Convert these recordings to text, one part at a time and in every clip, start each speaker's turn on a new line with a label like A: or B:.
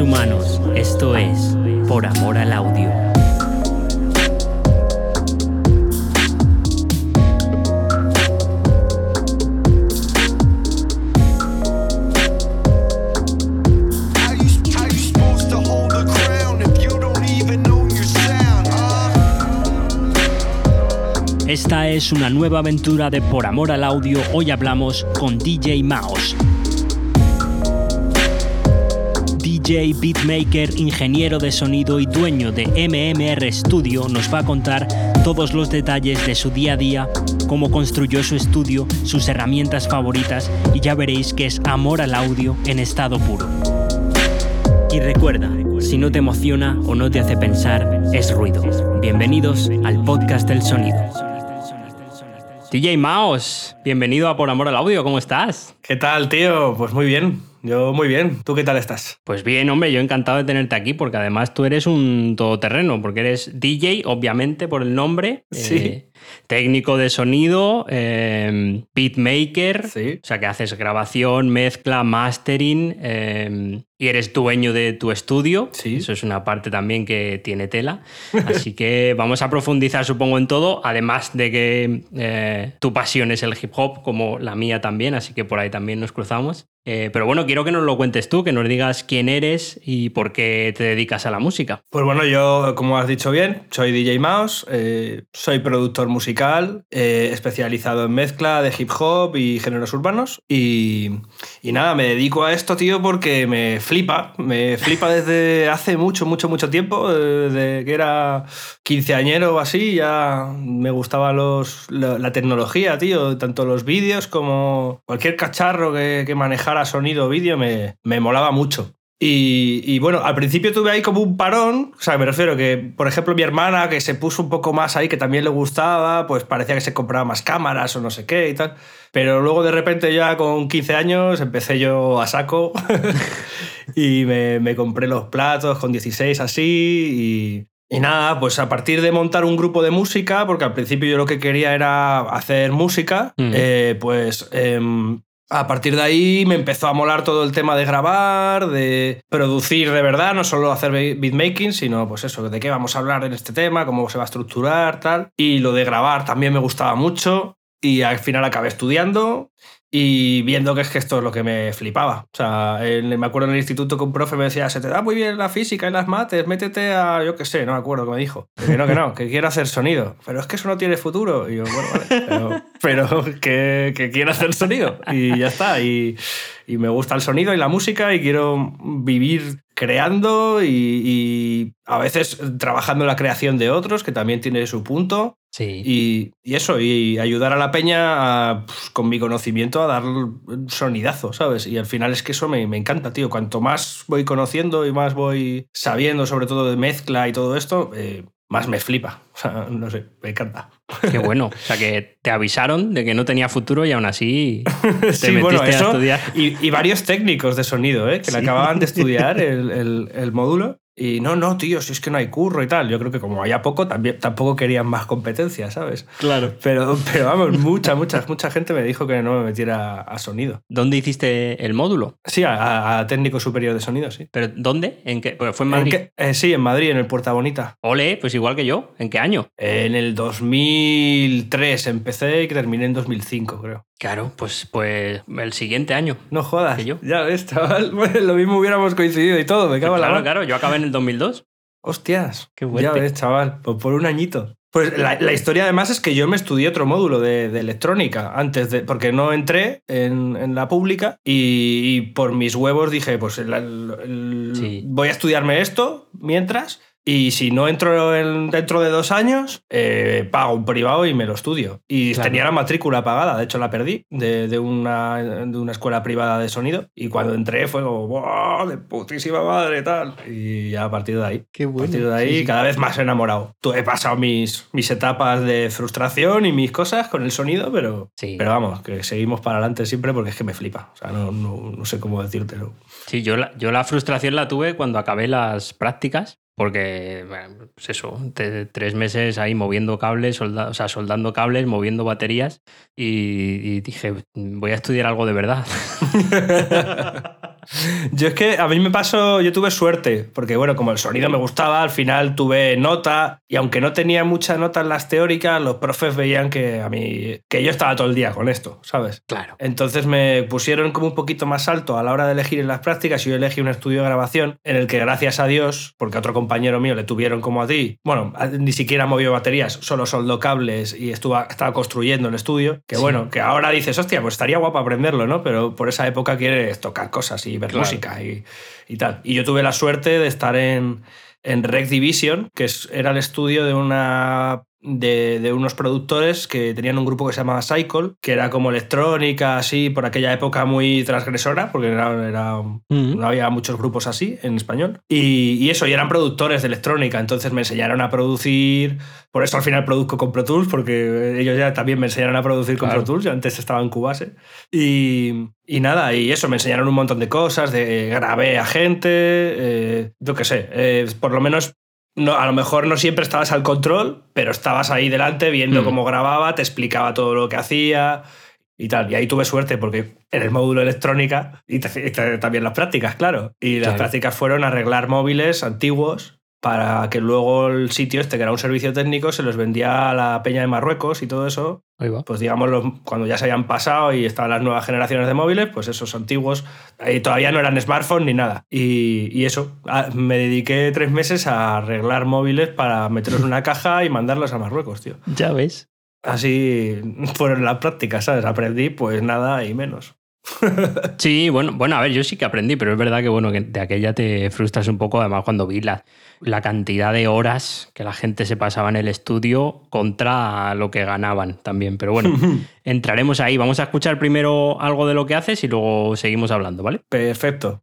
A: humanos. Esto es Por Amor al Audio. Esta es una nueva aventura de Por Amor al Audio. Hoy hablamos con DJ Mouse. DJ, beatmaker, ingeniero de sonido y dueño de MMR Studio nos va a contar todos los detalles de su día a día, cómo construyó su estudio, sus herramientas favoritas y ya veréis que es amor al audio en estado puro. Y recuerda, si no te emociona o no te hace pensar, es ruido. Bienvenidos al podcast del sonido. DJ Maos, bienvenido a Por Amor al Audio, ¿cómo estás?
B: ¿Qué tal, tío? Pues muy bien. Yo muy bien. ¿Tú qué tal estás?
A: Pues bien, hombre, yo encantado de tenerte aquí porque además tú eres un todoterreno, porque eres DJ, obviamente, por el nombre.
B: Sí.
A: eh, técnico de sonido, eh, beatmaker,
B: Sí.
A: o sea que haces grabación, mezcla, mastering eh, y eres dueño de tu estudio.
B: Sí.
A: Eso es una parte también que tiene tela. Así que vamos a profundizar, supongo, en todo, además de que eh, tu pasión es el hip hop, como la mía también, así que por ahí también nos cruzamos. Eh, pero bueno, quiero que nos lo cuentes tú, que nos digas quién eres y por qué te dedicas a la música.
B: Pues bueno, yo, como has dicho bien, soy DJ Mouse, eh, soy productor musical, eh, especializado en mezcla de hip hop y géneros urbanos. Y, y nada, me dedico a esto, tío, porque me flipa. Me flipa desde hace mucho, mucho, mucho tiempo. eh, Desde que era quinceañero o así, ya me gustaba los, la, la tecnología, tío. Tanto los vídeos como cualquier cacharro que, que manejara sonido o vídeo me, me molaba mucho. Y, y bueno, al principio tuve ahí como un parón, o sea, me refiero que, por ejemplo, mi hermana que se puso un poco más ahí, que también le gustaba, pues parecía que se compraba más cámaras o no sé qué y tal. Pero luego de repente ya con 15 años empecé yo a saco y me, me compré los platos con 16 así y, y nada, pues a partir de montar un grupo de música, porque al principio yo lo que quería era hacer música,
A: Mm.
B: eh, pues em, a partir de ahí me empezó a molar todo el tema de grabar, de producir de verdad, no solo hacer be- beatmaking, sino pues eso, de qué vamos a hablar en este tema, cómo se va a estructurar, tal. Y lo de grabar también me gustaba mucho y al final acabé estudiando y viendo que es que esto es lo que me flipaba. O sea, me acuerdo en el instituto que un profe me decía, se te da muy bien la física y las mates, métete a, yo qué sé, no me acuerdo qué me dijo. Que no, que no, que quiero hacer sonido. Pero es que eso no tiene futuro. Y yo, bueno, vale, pero, pero que, que quiero hacer sonido. Y ya está. Y, y me gusta el sonido y la música y quiero vivir creando y, y a veces trabajando en la creación de otros, que también tiene su punto.
A: Sí.
B: Y, y eso, y ayudar a la peña a, pues, con mi conocimiento a dar un sonidazo, ¿sabes? Y al final es que eso me, me encanta, tío. Cuanto más voy conociendo y más voy sabiendo, sobre todo de mezcla y todo esto, eh, más me flipa. O sea, no sé, me encanta.
A: Qué bueno. O sea que te avisaron de que no tenía futuro y aún así te
B: Sí,
A: metiste
B: bueno,
A: a
B: eso
A: estudiar.
B: y, y varios técnicos de sonido, ¿eh? que le acababan de estudiar el, el- el módulo. Y no, no, tío, si es que no hay curro y tal. Yo creo que como haya poco, también, tampoco querían más competencia, ¿sabes?
A: Claro.
B: Pero, pero vamos, mucha, mucha, mucha gente me dijo que no me metiera a sonido.
A: ¿Dónde hiciste el módulo?
B: Sí, a, a técnico superior de sonido, sí.
A: ¿Pero dónde? ¿En qué? Pues fue en
B: ¿En
A: Madrid.
B: qué? Eh, sí, en Madrid, en el Puerta Bonita.
A: Ole, pues igual que yo. ¿En qué año?
B: En el 2003 empecé y terminé en 2005, creo.
A: Claro, pues, pues el siguiente año.
B: No jodas.
A: ¿Que yo?
B: Ya ves, chaval. Bueno, lo mismo hubiéramos coincidido y todo. Me cago en la
A: Claro, claro, yo acabé en el 2002.
B: Hostias.
A: Qué
B: Ya
A: fuerte.
B: ves, chaval. Pues por un añito. Pues la, la historia además es que yo me estudié otro módulo de, de electrónica antes de. Porque no entré en, en la pública y, y por mis huevos dije, pues el- el- el-
A: Sí.
B: voy a estudiarme esto mientras. Y si no entro en- dentro de dos años, eh, pago un privado y me lo estudio. Y
A: Claro.
B: tenía la matrícula pagada, de hecho la perdí, de, de una, de una escuela privada de sonido. Y cuando entré fue como, ¡wow! De putísima madre, tal. Y ya a partir de ahí.
A: Qué
B: A partir de ahí, cada vez más enamorado. He pasado mis, mis etapas de frustración y mis cosas con el sonido, pero,
A: Sí.
B: pero vamos, que seguimos para adelante siempre porque es que me flipa. O sea, no, no, no sé cómo decírtelo.
A: Sí, yo la, yo la frustración la tuve cuando acabé las prácticas, porque, pues eso, tres meses ahí moviendo cables, o sea, soldando cables, moviendo baterías, y, y dije, voy a estudiar algo de verdad.
B: Yo es que a mí me pasó, yo tuve suerte, porque bueno, como el sonido me gustaba, al final tuve nota, y aunque no tenía mucha nota en las teóricas, los profes veían que a mí, que yo estaba todo el día con esto, ¿sabes?
A: Claro.
B: Entonces me pusieron como un poquito más alto a la hora de elegir en las prácticas y yo elegí un estudio de grabación en el que gracias a Dios, porque a otro compañero mío le tuvieron como a ti, bueno, ni siquiera movió baterías, solo soldó cables y estuvo, estaba construyendo el estudio, que
A: Sí.
B: bueno, que ahora dices, hostia, pues estaría guapo aprenderlo, ¿no? Pero por esa época quieres tocar cosas y ver
A: Claro.
B: música y, y tal. Y yo tuve la suerte de estar en, en Rec Division, que era el estudio de una de, de unos productores que tenían un grupo que se llamaba Cycle, que era como electrónica, así, por aquella época muy transgresora, porque era, era-
A: Mm.
B: no había muchos grupos así en español. Y, y eso, y eran productores de electrónica, entonces me enseñaron a producir, por eso al final produzco con Pro Tools, porque ellos ya también me enseñaron a producir con
A: Claro.
B: Pro Tools, yo antes estaba en Cubase. Y, y nada, y eso, me enseñaron un montón de cosas, de grabé a gente, eh, yo qué sé, eh, por lo menos no, a lo mejor no siempre estabas al control, pero estabas ahí delante viendo
A: Mm.
B: cómo grababa, te explicaba todo lo que hacía y tal. Y ahí tuve suerte porque en el módulo electrónica y, te- también las prácticas, claro. Y las
A: Claro.
B: prácticas fueron arreglar móviles antiguos para que luego el sitio este, que era un servicio técnico, se los vendía a la peña de Marruecos y todo eso.
A: Ahí va.
B: Pues digamos, los- cuando ya se habían pasado y estaban las nuevas generaciones de móviles, pues esos antiguos ahí todavía no eran smartphones ni nada. Y, y eso, a- me dediqué tres meses a arreglar móviles para meterlos en una caja y mandarlos a Marruecos, tío.
A: Ya ves.
B: Así fueron las prácticas, ¿sabes? Aprendí pues nada y menos.
A: Sí, bueno, bueno, a ver, yo sí que aprendí, pero es verdad que bueno, que de aquella te frustras un poco, además cuando vi la, la cantidad de horas que la gente se pasaba en el estudio contra lo que ganaban también. Pero bueno, entraremos ahí. Vamos a escuchar primero algo de lo que haces y luego seguimos hablando, ¿vale?
B: Perfecto.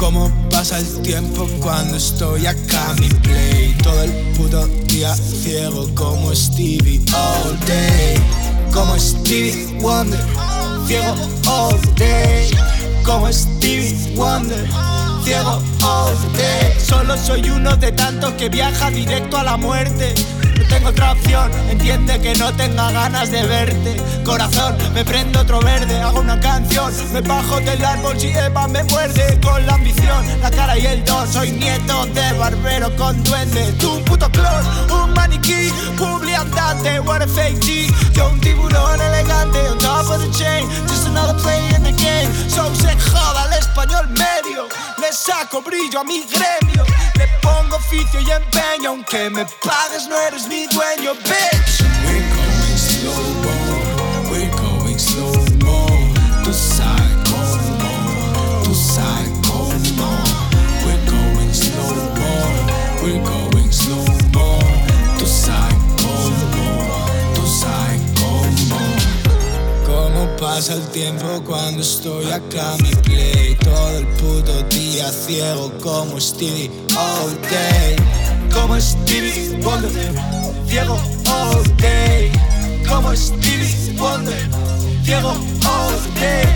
C: Cómo pasa el tiempo cuando estoy acá mi play. Todo el puto día ciego como Stevie all day. Como Stevie Wonder Ciego all day. Como Stevie Wonder Ciego all day Solo soy uno de tantos que viaja directo a la muerte. No tengo otra opción, entiende que no tenga ganas de verte. Corazón, me prendo otro verde, hago una canción. Me bajo del árbol si Eva me muerde. Con la ambición, la cara y el don. Soy nieto de barbero con duende. Tú un puto clon, un maniquí. Publi andante, what a fake G. Yo un tiburón elegante on top of the chain. Just another play in the game. So se joda el español medio Saco brillo a mi gremio. Le pongo oficio y empeño Aunque me pagues no eres mi dueño, bitch. We're going slow mo We're going slow mo. Tu psycho mo Tu psycho mo We're going slow mo We're going slow mo. Tu psycho mo Tu psycho mo Cómo pasa el tiempo cuando estoy acá mi play Todo el puto día ciego como Stevie all day Como Stevie Wonder. Ciego all day Como Stevie Wonder. Ciego all day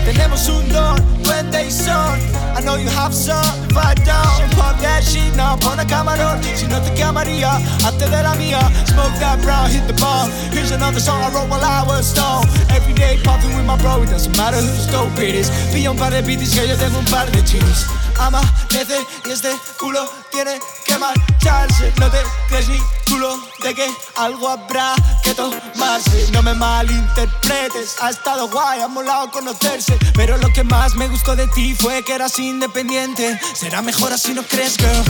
C: Tenemos un don, duende y son. I know you have some, I don't. Pop that shit now, pon a camarón Si no te quemaría, hazte de la mía. Smoke that brown, hit the bomb Here's another song I wrote while I was stoned. Every day popping with my bro, it doesn't matter who's dope it is. Pilla un par de beats que yo tengo un par de chilis Amanece y este culo tiene que marcharse. No te crees ni culo de que algo habrá que tomarse. No me malinterpretes, ha estado guay, ha conocerse Pero lo que más me gustó de ti fue que eras independiente Será mejor así, ¿no crees, girl?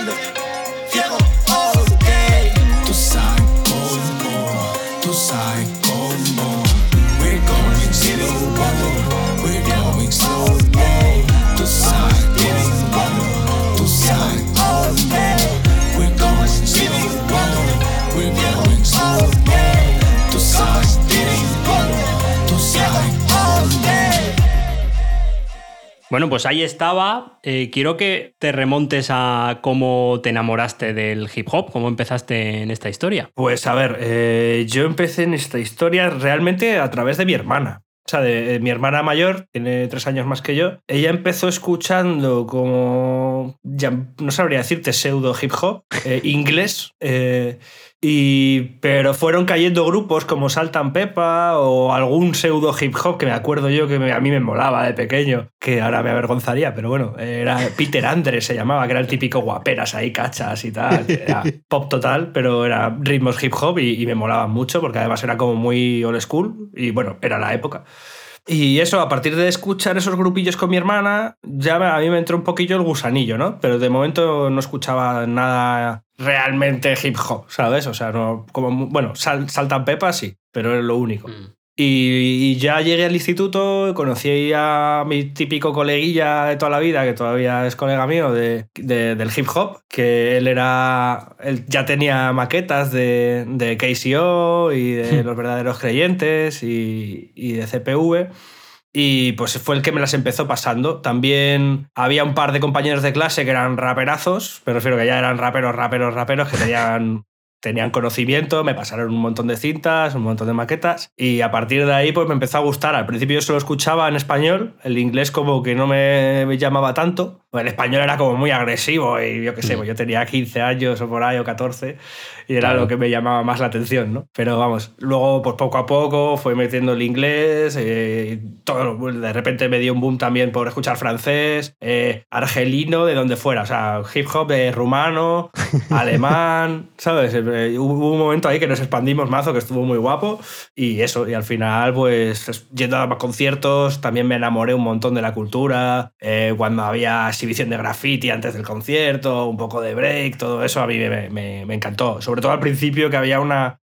C: Stevie Wonder,
A: Bueno, pues ahí estaba. Eh, quiero que te remontes a cómo te enamoraste del hip hop, cómo empezaste en esta historia.
B: Pues a ver, eh, yo empecé en esta historia realmente a través de mi hermana. O sea, de, de mi hermana mayor, tiene tres años más que yo. Ella empezó escuchando como, no sabría decirte, pseudo hip hop, eh, inglés. Y, pero fueron cayendo grupos como Saltan Pepa o algún pseudo hip hop que me acuerdo yo que me- a mí me molaba de pequeño, que ahora me avergonzaría, pero bueno, era Peter Andre se llamaba, que era el típico guaperas ahí, cachas y tal. Era pop total, pero era ritmos hip hop y, y me molaba mucho porque además era como muy old school y bueno, era la época. Y eso, a partir de escuchar esos grupillos con mi hermana, ya a mí me entró un poquillo el gusanillo, ¿no? Pero de momento no escuchaba nada realmente hip hop, ¿sabes? O sea, no, como, bueno, sal, saltan pepas sí, pero es lo único. Y, y ya llegué al instituto, conocí a mi típico coleguilla de toda la vida, que todavía es colega mío de, de- del hip hop, que él era. Él ya tenía maquetas de, de KCO y de los verdaderos creyentes y, y de CPV. Y pues fue el que me las empezó pasando. También había un par de compañeros de clase que eran raperazos, me refiero que ya eran raperos, raperos, raperos, que tenían tenían conocimiento, me pasaron un montón de cintas, un montón de maquetas y a partir de ahí pues me empezó a gustar. Al principio yo solo escuchaba en español, el inglés como que no me, llamaba tanto. El español era como muy agresivo y yo qué sé, pues yo tenía 15 años o por ahí o 14 y era
A: Claro.
B: lo que me llamaba más la atención, ¿no? Pero vamos, luego pues poco a poco fue metiendo el inglés, eh, todo, de repente me dio un boom también por escuchar francés, eh, argelino, de donde fuera, o sea, hip hop de rumano, alemán, ¿sabes? Eh, hubo un momento ahí que nos expandimos mazo, que estuvo muy guapo y eso, y al final pues yendo a conciertos también me enamoré un montón de la cultura, eh, cuando había exhibición de graffiti antes del concierto, un poco de break, todo eso a mí me, me- me encantó, sobre todo al principio que había una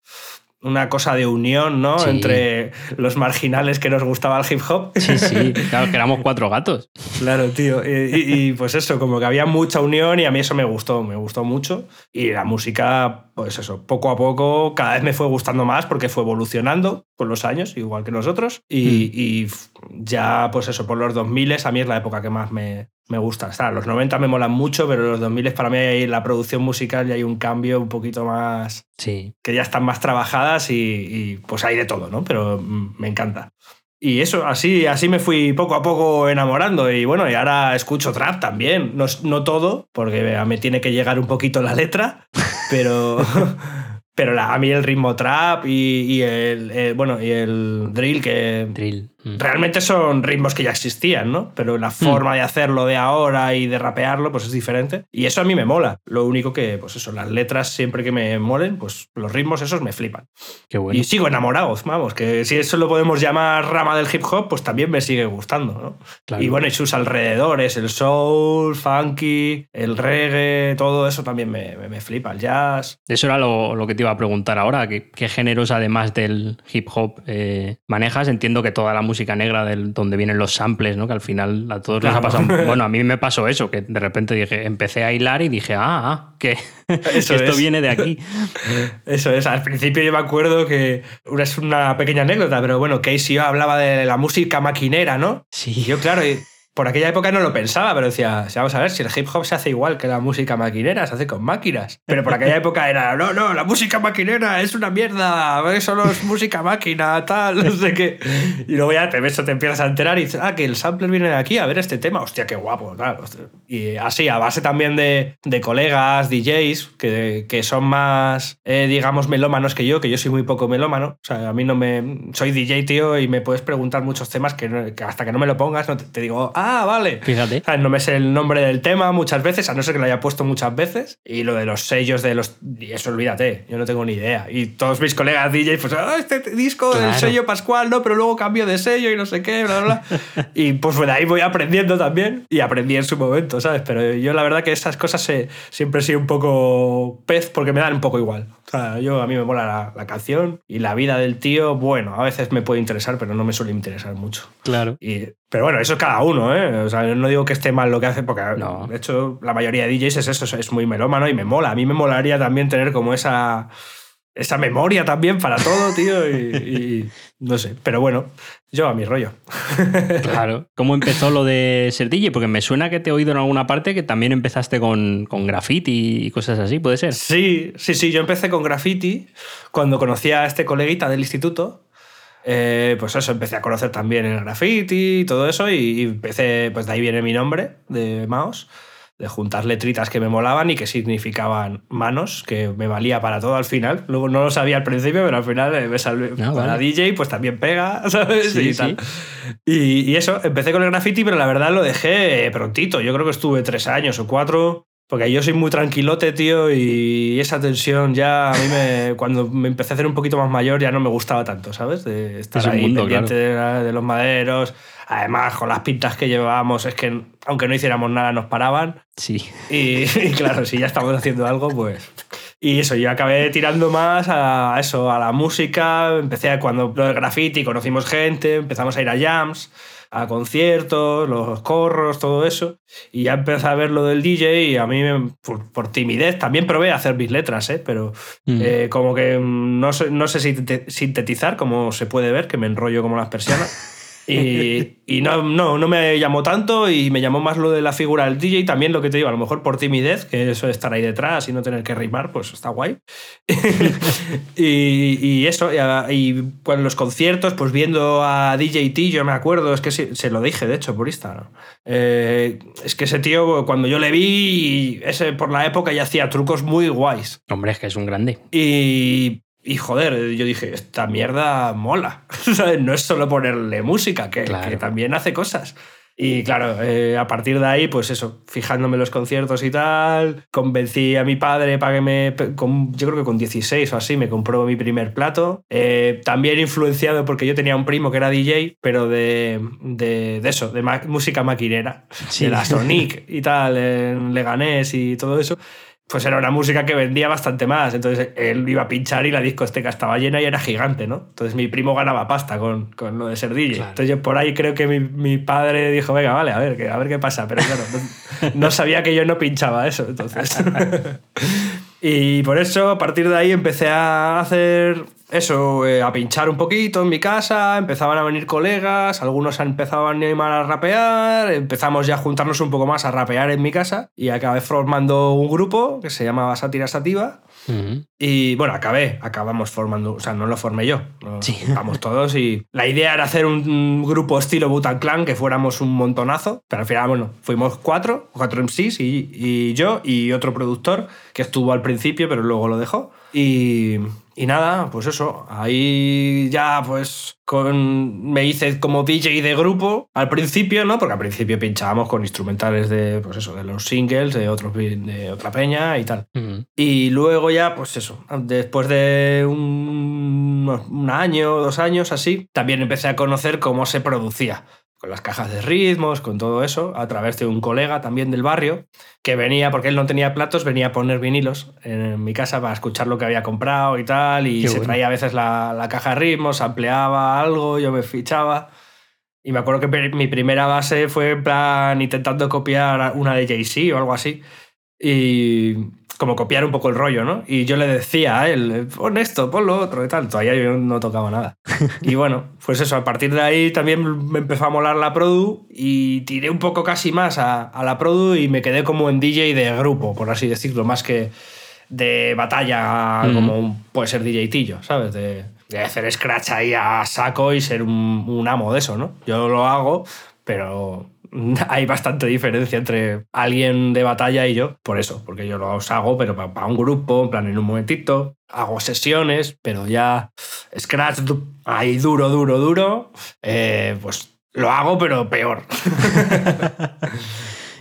B: una cosa de unión, ¿no?
A: Sí.
B: Entre los marginales que nos gustaba el hip hop.
A: Sí, sí, claro que éramos cuatro gatos.
B: Claro, tío. Y, y- y, pues eso, como que había mucha unión y a mí eso me gustó, me gustó mucho. Y la música, pues eso, poco a poco cada vez me fue gustando más porque fue evolucionando con los años, igual que nosotros. Y, y f- ya, pues eso, por los 2000 a mí es la época que más me, me gusta. O sea, los 90 me molan mucho, pero los 2000 para mí hay la producción musical y hay un cambio un poquito más
A: Sí.
B: que ya están más trabajadas y, y, pues hay de todo, ¿no? Pero mm, me encanta. Y eso, así, así me fui poco a poco enamorando. Y bueno, y ahora escucho trap también. No, no todo, porque a me tiene que llegar un poquito la letra, pero, pero la- a mí el ritmo trap y, y el, eh, bueno, y el drill, que
A: Drill. Mm.
B: realmente son ritmos que ya existían, ¿no? Pero la forma de hacerlo de ahora y de rapearlo, pues es diferente. Y eso a mí me mola. Lo único que, pues eso, las letras siempre que me molen, pues los ritmos esos me flipan.
A: Qué bueno.
B: Y sigo enamorado, vamos, que si eso lo podemos llamar rama del hip hop, pues también me sigue gustando, ¿no?
A: Claro.
B: Y bueno, y sus alrededores, el soul, funky, el reggae, todo eso también me, me, me flipa, el jazz.
A: Eso era lo, lo que te iba a preguntar ahora. ¿Qué, qué géneros, además del hip hop, eh, manejas? Entiendo que toda la música negra, del, donde vienen los samples, ¿no? que al final a todos les ha
B: Claro.
A: pasado. Bueno, a mí me pasó eso, que de repente dije, empecé a hilar y dije, ah, ah que, esto
B: es.
A: viene de aquí.
B: Eso es, al principio yo me acuerdo que es una pequeña anécdota, pero bueno, Casey hablaba de la música maquinera, ¿no? Y
A: Sí.
B: yo, claro, y por aquella época no lo pensaba, pero decía, "Sí, vamos a ver, si el hip hop se hace igual que la música maquinera, se hace con máquinas. Pero por aquella época era, no, no, la música maquinera es una mierda, eso no es música máquina, tal, no sé qué. Y luego ya te ves o te empiezas a enterar y dices, ah, que el sampler viene de aquí, a ver este tema, hostia, qué guapo, tal. Y así, a base también de, de colegas, DJs, que, que son más, eh, digamos, melómanos que yo, que yo soy muy poco melómano. O sea, a mí no me... Soy DJ, tío, y me puedes preguntar muchos temas que hasta que no me lo pongas no te, te digo, ah, vale.
A: Fíjate.
B: ¿Sabes? No me sé el nombre del tema muchas veces, a no ser que lo haya puesto muchas veces. Y lo de los sellos de los... Y eso olvídate, yo no tengo ni idea. Y todos mis colegas DJ, pues, ah, este disco del
A: Claro.
B: sello Pascual, no, pero luego cambio de sello y no sé qué, bla, bla, bla. y pues de ahí voy aprendiendo también. Y aprendí en su momento, ¿sabes? Pero yo la verdad que esas cosas se- siempre he sido un poco pez porque me dan un poco igual. O sea, yo a mí me mola la, la canción y la vida del tío, bueno, a veces me puede interesar, pero no me suele interesar mucho.
A: Claro.
B: Y- pero bueno, eso es cada uno, ¿eh? O sea, yo no digo que esté mal lo que hace, porque
A: No.
B: de hecho la mayoría de DJs es eso, es muy melómano y me mola. A mí me molaría también tener como esa, esa memoria también para todo, tío, y, y no sé. Pero bueno, yo a mi rollo.
A: Claro. ¿Cómo empezó lo de ser DJ? Porque me suena que te he oído en alguna parte que también empezaste con, con graffiti y cosas así, ¿puede ser?
B: Sí, sí, sí. Yo empecé con graffiti cuando conocí a este coleguita del instituto. Eh, pues eso, empecé a conocer también el graffiti y todo eso. Y, y empecé, pues de ahí viene mi nombre, de Maos, de juntar letritas que me molaban y que significaban manos, que me valía para todo al final. Luego no lo sabía al principio, pero al final eh, me salvé.
A: Ah,
B: para
A: vale.
B: DJ, pues también pega, ¿sabes?
A: Sí,
B: y,
A: sí.
B: tal. Y, y eso, empecé con el graffiti, pero la verdad lo dejé eh, prontito. Yo creo que estuve tres años o cuatro. Porque yo soy muy tranquilote, tío, y esa tensión ya a mí me. Cuando me empecé a hacer un poquito más mayor ya no me gustaba tanto, ¿sabes? De estar
A: Es
B: ahí
A: mundo,
B: pendiente de, la- de los maderos. Además, con las pintas que llevábamos, es que aunque no hiciéramos nada, nos paraban.
A: Sí.
B: Y, y claro, si ya estamos haciendo algo, pues. Y eso, yo acabé tirando más a eso, a la música. Empecé cuando lo del graffiti, conocimos gente, empezamos a ir a jams, a conciertos, los corros, todo eso. Y ya empecé a ver lo del DJ y a mí, por, por timidez, también probé a hacer mis letras, ¿eh? pero
A: Mm.
B: eh, como que mm, no sé, no sé sinte- sintetizar, como se puede ver, que me enrollo como las persianas. Y, y no, no, no me llamó tanto y me llamó más lo de la figura del DJ. También lo que te digo, a lo mejor por timidez, que eso de estar ahí detrás y no tener que rimar, pues está guay. y, y eso, y, a- y cuando los conciertos, pues viendo a DJ T, yo me acuerdo, es que sí, se lo dije de hecho por Instagram. Eh, es que ese tío, cuando yo le vi, ese por la época ya hacía trucos muy guays.
A: Hombre, es que es un grande.
B: Y, y joder, yo dije, esta mierda mola. No es solo ponerle música, que,
A: Claro.
B: que también hace cosas. Y claro, eh, a partir de ahí, pues eso, fijándome en los conciertos y tal, convencí a mi padre para que me, con- yo creo que con 16 o así, me compró mi primer plato. Eh, también influenciado porque yo tenía un primo que era DJ, pero de, de, de eso, de ma- música maquinera,
A: Sí.
B: de la Sonic y tal, en Leganés y todo eso pues era una música que vendía bastante más. Entonces él iba a pinchar y la discoteca estaba llena y era gigante, ¿no? Entonces mi primo ganaba pasta con, con lo de ser DJ.
A: Claro.
B: Entonces yo por ahí creo que mi, mi padre dijo, venga, vale, a ver, que- a ver qué pasa. Pero claro, no, no sabía que yo no pinchaba eso. Entonces. y por eso a partir de ahí empecé a hacer eso, eh, a pinchar un poquito en mi casa, empezaban a venir colegas, algunos empezaban a animar a rapear, empezamos ya a juntarnos un poco más a rapear en mi casa y acabé formando un grupo que se llamaba Sátira Sativa. Y bueno, acabé, acabamos formando, o sea, no lo formé yo,
A: Sí.
B: juntamos todos y la idea era hacer un, un grupo estilo Butan Clan, que fuéramos un montonazo, pero al final, bueno, fuimos cuatro, cuatro MCs y, y yo y otro productor que estuvo al principio, pero luego lo dejó. Y, y nada, pues eso, ahí ya pues con, me hice como DJ de grupo al principio, ¿no? Porque al principio pinchábamos con instrumentales de, pues eso, de los singles, de, otros, de otra peña y tal.
A: Ujú.
B: Y luego ya, pues eso, después de un, un año, dos años así, también empecé a conocer cómo se producía, con las cajas de ritmos, con todo eso, a través de un colega también del barrio, que venía, porque él no tenía platos, venía a poner vinilos en mi casa para escuchar lo que había comprado y tal, y
A: Qué
B: se
A: bueno.
B: traía a veces la, la caja de ritmos, ampliaba algo, yo me fichaba. Y me acuerdo que mi primera base fue en plan intentando copiar una de Jay-Z o algo así. Y como copiar un poco el rollo, ¿no? Y yo le decía a él, pon esto, pon lo otro y tal. Todavía yo no tocaba nada. Y bueno, pues eso, a partir de ahí también me empezó a molar la Produ y tiré un poco casi más a, a la Produ y me quedé como en DJ de grupo, por así decirlo, más que de batalla
A: Mm.
B: como un- puede ser DJ Tillo, ¿sabes? De, de hacer scratch ahí a saco y ser un, un amo de eso, ¿no? Yo lo hago, pero hay bastante diferencia entre alguien de batalla y yo, por eso, porque yo los hago, pero para, un grupo, en plan en un momentito, hago sesiones, pero ya scratch ahí duro, duro, duro, eh, pues lo hago, pero peor.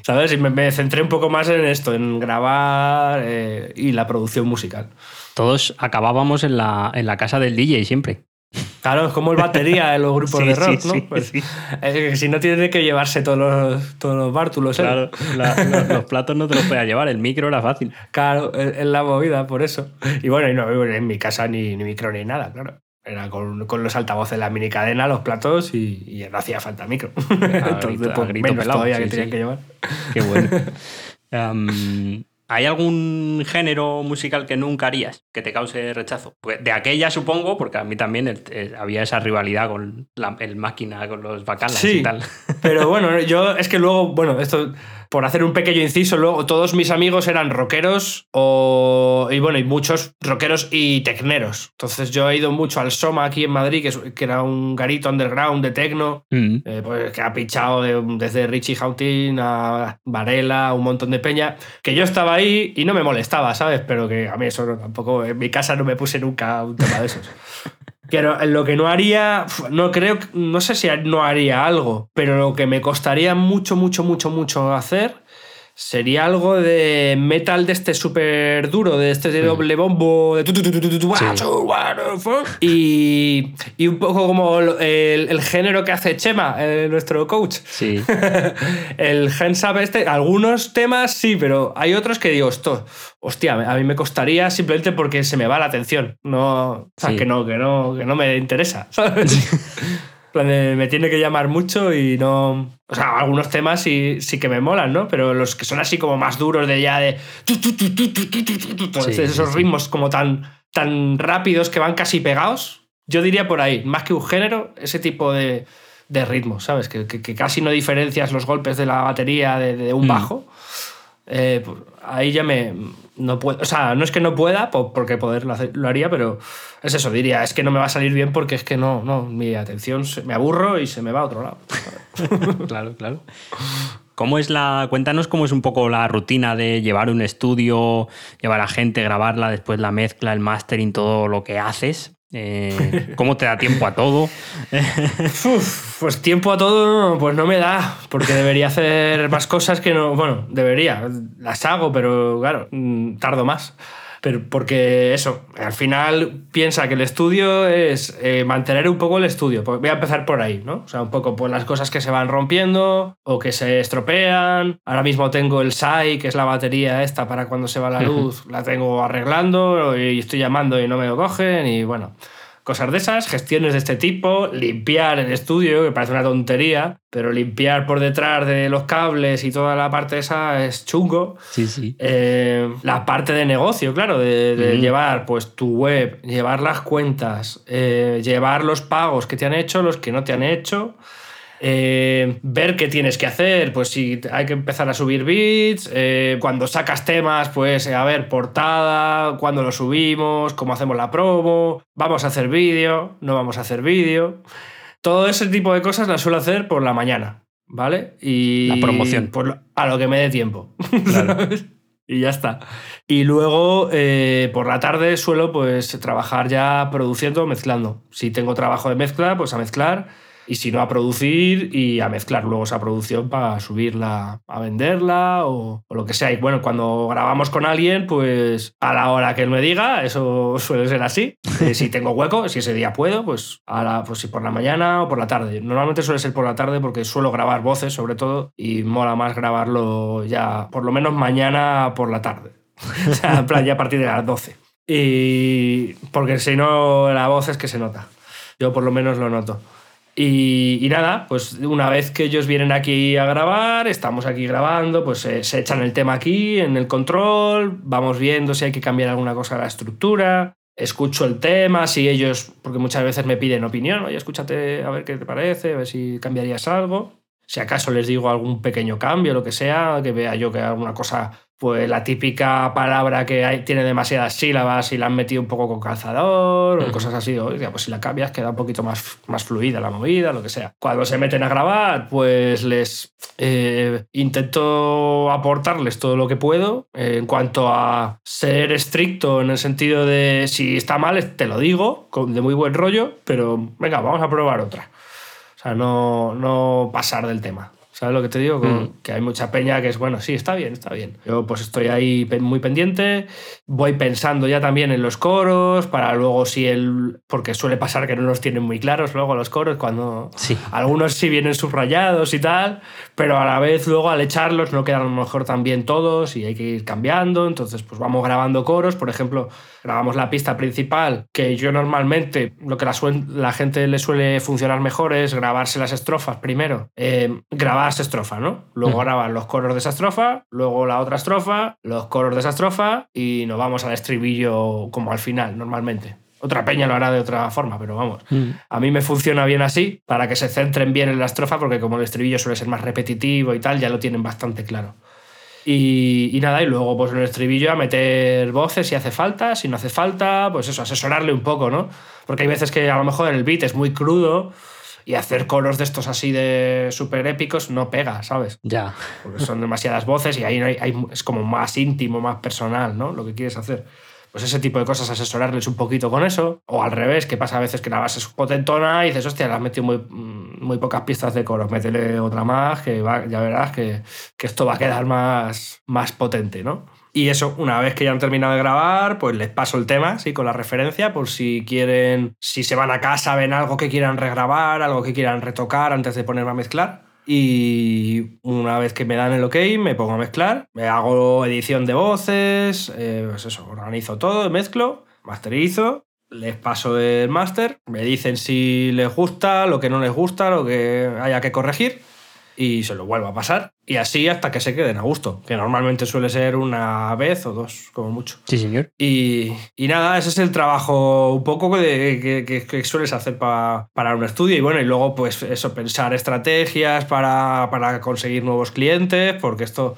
B: ¿Sabes? Y me, me centré un poco más en esto, en grabar eh, y la producción musical.
A: Todos acabábamos en la, en la casa del DJ siempre.
B: Claro, es como el batería en los grupos
A: Sí,
B: de rock,
A: sí,
B: ¿no?
A: sí,
B: Pues, que si no tiene que llevarse todos los, todos los bártulos. ¿eh?
A: Claro, la- lo- los platos no te los podías llevar, el micro era fácil.
B: Claro, es es la movida, por eso. Y bueno, y no en mi casa ni, ni micro ni nada, claro. Era con, con los altavoces de la mini cadena, los platos y, y no hacía falta micro. Entonces,
A: grito-
B: pues,
A: grito
B: menos
A: pelado,
B: todavía que tenían que llevar.
A: Qué bueno. ¿Hay algún género musical que nunca harías que te cause rechazo? Pues de aquella supongo, porque a mí también el- el- había esa rivalidad con la, el máquina, con los bacalas
B: Sí,
A: y tal.
B: Pero bueno, yo es que luego, bueno, esto por hacer un pequeño inciso, luego todos mis amigos eran rockeros o, y bueno, y muchos rockeros y tecneros. Entonces yo he ido mucho al Soma aquí en Madrid, que, es- que era un garito underground de tecno,
A: Mm.
B: eh, pues, que ha pinchado de- desde Richie Houghton a Varela, un montón de peña, que yo estaba ahí y no me molestaba, ¿sabes? Pero que a mí eso no, tampoco, en mi casa no me puse nunca un tema de esos. Pero lo que no haría, no creo, no sé si no haría algo, pero lo que me costaría mucho, mucho, mucho, mucho hacer sería algo de metal de este súper duro, de este de doble bombo, de tu, tu, tu,
A: Sí.
B: y, y un poco como el, el género que hace Chema, eh, nuestro coach.
A: Sí.
B: el Hensab este, algunos temas sí, pero hay otros que digo, esto, hostia, a mí me costaría simplemente porque se me va la atención. No, o sea,
A: Sí.
B: que no, que no, que no me interesa. ¿sabes? me tiene que llamar mucho y no. O sea, algunos temas sí, sí que me molan, ¿no? Pero los que son así como más duros de ya de. Esos ritmos como tan, tan rápidos que van casi pegados. Yo diría por ahí, más que un género, ese tipo de, de ritmos, ¿sabes? Que, que, casi no diferencias los golpes de la batería de, un bajo. Eh, pues, ahí ya me. No puedo, o sea, no es que no pueda, po- porque poder lo, hacer- lo haría, pero es eso, diría, es que no me va a salir bien porque es que no, no, mi atención se- me aburro y se me va a otro lado.
A: claro, claro. ¿Cómo es la. Cuéntanos cómo es un poco la rutina de llevar un estudio, llevar a gente, grabarla, después la mezcla, el mastering, todo lo que haces. Eh, ¿Cómo te da tiempo a todo?
B: Uf, pues tiempo a todo, pues no me da, porque debería hacer más cosas que no. Bueno, debería, las hago, pero claro, mm, tardo más. Pero porque eso, al final piensa que el estudio es eh, mantener un poco el estudio. Pues voy a empezar por ahí, ¿no? O sea, un poco por las cosas que se van rompiendo o que se estropean. Ahora mismo tengo el SAI, que es la batería esta para cuando se va la luz, la tengo arreglando y estoy llamando y no me lo cogen y bueno. Cosas de esas, gestiones de este tipo, limpiar el estudio, que parece una tontería, pero limpiar por detrás de los cables y toda la parte esa es chungo.
A: Sí, sí.
B: Eh, la parte de negocio, claro, de, llevar pues tu web, llevar las cuentas, eh, llevar los pagos que te han hecho, los que no te han hecho. Eh, ver qué tienes que hacer, pues si hay que empezar a subir bits, eh, cuando sacas temas, pues eh, a ver, portada, cuándo lo subimos, cómo hacemos la promo, vamos a hacer vídeo, no vamos a hacer vídeo. Todo ese tipo de cosas las suelo hacer por la mañana, ¿vale? Y
A: La promoción.
B: pues, lo- a lo que me dé tiempo.
A: Claro.
B: ¿sabes? y ya está. Y luego eh, por la tarde suelo pues trabajar ya produciendo, mezclando. Si tengo trabajo de mezcla, pues a mezclar. Y si no, a producir y a mezclar luego esa producción para subirla, a venderla o, lo que sea. Y bueno, cuando grabamos con alguien, pues a la hora que él me diga, eso suele ser así. Eh, si tengo hueco, si ese día puedo, pues ahora, pues si por la mañana o por la tarde. Normalmente suele ser por la tarde porque suelo grabar voces sobre todo y mola más grabarlo ya por lo menos mañana por la tarde. o sea, en plan ya a partir de las 12. Y porque si no la voz es que se nota. Yo por lo menos lo noto. Y, nada, pues una vez que ellos vienen aquí a grabar, estamos aquí grabando, pues eh, se echan el tema aquí en el control, vamos viendo si hay que cambiar alguna cosa de la estructura, escucho el tema, si ellos, porque muchas veces me piden opinión, oye, escúchate a ver qué te parece, a ver si cambiarías algo. Si acaso les digo algún pequeño cambio, lo que sea, que vea yo que alguna cosa, pues la típica palabra que hay, tiene demasiadas sílabas y la han metido un poco con calzador, o cosas así, oiga, pues si la cambias queda un poquito más, más fluida la movida, lo que sea. Cuando se meten a grabar, pues les eh, intento aportarles todo lo que puedo eh, en cuanto a ser estricto en el sentido de si está mal, te lo digo, de muy buen rollo, pero venga, vamos a probar otra. O sea, no, no pasar del tema. ¿Sabes lo que te digo? Con-
A: Mm.
B: Que hay mucha peña que es, bueno, sí, está bien, está bien. Yo pues estoy ahí muy pendiente, voy pensando ya también en los coros, para luego si el... Porque suele pasar que no los tienen muy claros luego los coros, cuando
A: Sí.
B: algunos sí vienen subrayados y tal, pero a la vez luego al echarlos no quedan a lo mejor tan bien todos y hay que ir cambiando. Entonces, pues vamos grabando coros. Por ejemplo, grabamos la pista principal, que yo normalmente lo que la, la gente le suele funcionar mejor es grabarse las estrofas primero, eh, grabar grabas estrofa, ¿no? Luego
A: Ujú.
B: grabas los coros de esa estrofa, luego la otra estrofa, los coros de esa estrofa y nos vamos al estribillo como al final, normalmente. Otra peña lo hará de otra forma, pero vamos.
A: Mm.
B: A mí me funciona bien así, para que se centren bien en la estrofa, porque como el estribillo suele ser más repetitivo y tal, ya lo tienen bastante claro. Y, y nada, y luego pues en el estribillo a meter voces si hace falta, si no hace falta, pues eso, asesorarle un poco, ¿no? Porque hay veces que a lo mejor el beat es muy crudo y hacer coros de estos así de súper épicos no pega, ¿sabes?
A: Ya.
B: Porque son demasiadas voces y ahí no hay- hay- es como más íntimo, más personal, ¿no? Lo que quieres hacer. Pues ese tipo de cosas, asesorarles un poquito con eso. O al revés, que pasa a veces que la base es potentona y dices, hostia, le has metido muy, mm, muy pocas pistas de coro, métele otra más, que va- ya verás que, que esto va a quedar más, más potente, ¿no? Y eso, una vez que ya han terminado de grabar, pues les paso el tema, sí, con la referencia, por si quieren, si se van a casa, ven algo que quieran regrabar, algo que quieran retocar antes de ponerme a mezclar. Y una vez que me dan el ok, me pongo a mezclar, me hago edición de voces, eh, pues eso, organizo todo, mezclo, masterizo, les paso el máster, me dicen si les gusta, lo que no les gusta, lo que haya que corregir y se lo vuelvo a pasar. Y así hasta que se queden a gusto, que normalmente suele ser una vez o dos, como mucho.
A: Sí, señor.
B: Y, y nada, ese es el trabajo un poco de, que, que- que sueles hacer pa- para un estudio. Y bueno, y luego pues eso, pensar estrategias para, para conseguir nuevos clientes, porque esto...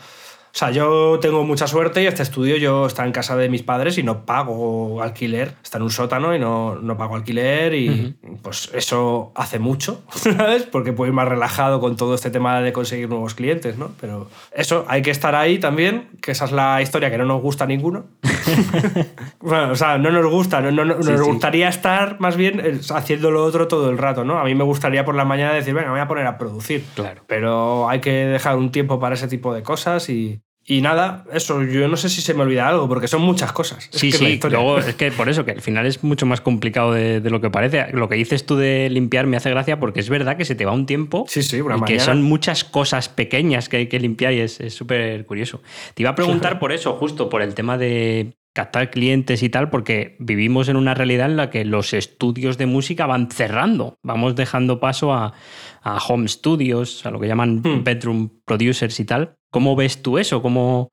B: O sea, yo tengo mucha suerte y este estudio yo está en casa de mis padres y no pago alquiler. Está en un sótano y no, no pago alquiler y pues eso hace mucho, ¿sabes? Porque puedo ir más relajado con todo este tema de conseguir nuevos clientes, ¿no? Pero eso, hay que estar ahí también, que esa es la historia que no nos gusta a ninguno. bueno, o sea, no nos gusta, no, no- no-
A: Sí,
B: nos
A: sí.
B: gustaría estar más bien eh, haciendo lo otro todo el rato, ¿no? A mí me gustaría por la mañana decir, venga, me voy a poner a producir.
A: Claro.
B: Pero hay que dejar un tiempo para ese tipo de cosas y, y nada, eso, yo no sé si se me olvida algo, porque son muchas cosas.
A: Sí,
B: que es la
A: sí, luego es que por eso, que al final es mucho más complicado de, de lo que parece. Lo que dices tú de limpiar me hace gracia porque es verdad que se te va un tiempo
B: Sí, sí, una
A: y que son muchas cosas pequeñas que hay que limpiar y es es súper curioso. Te iba a preguntar por eso, justo por el tema de captar clientes y tal, porque vivimos en una realidad en la que los estudios de música van cerrando, vamos dejando paso a, a home studios, a lo que llaman
B: Hmm.
A: bedroom producers y tal. ¿Cómo ves tú eso? ¿Cómo,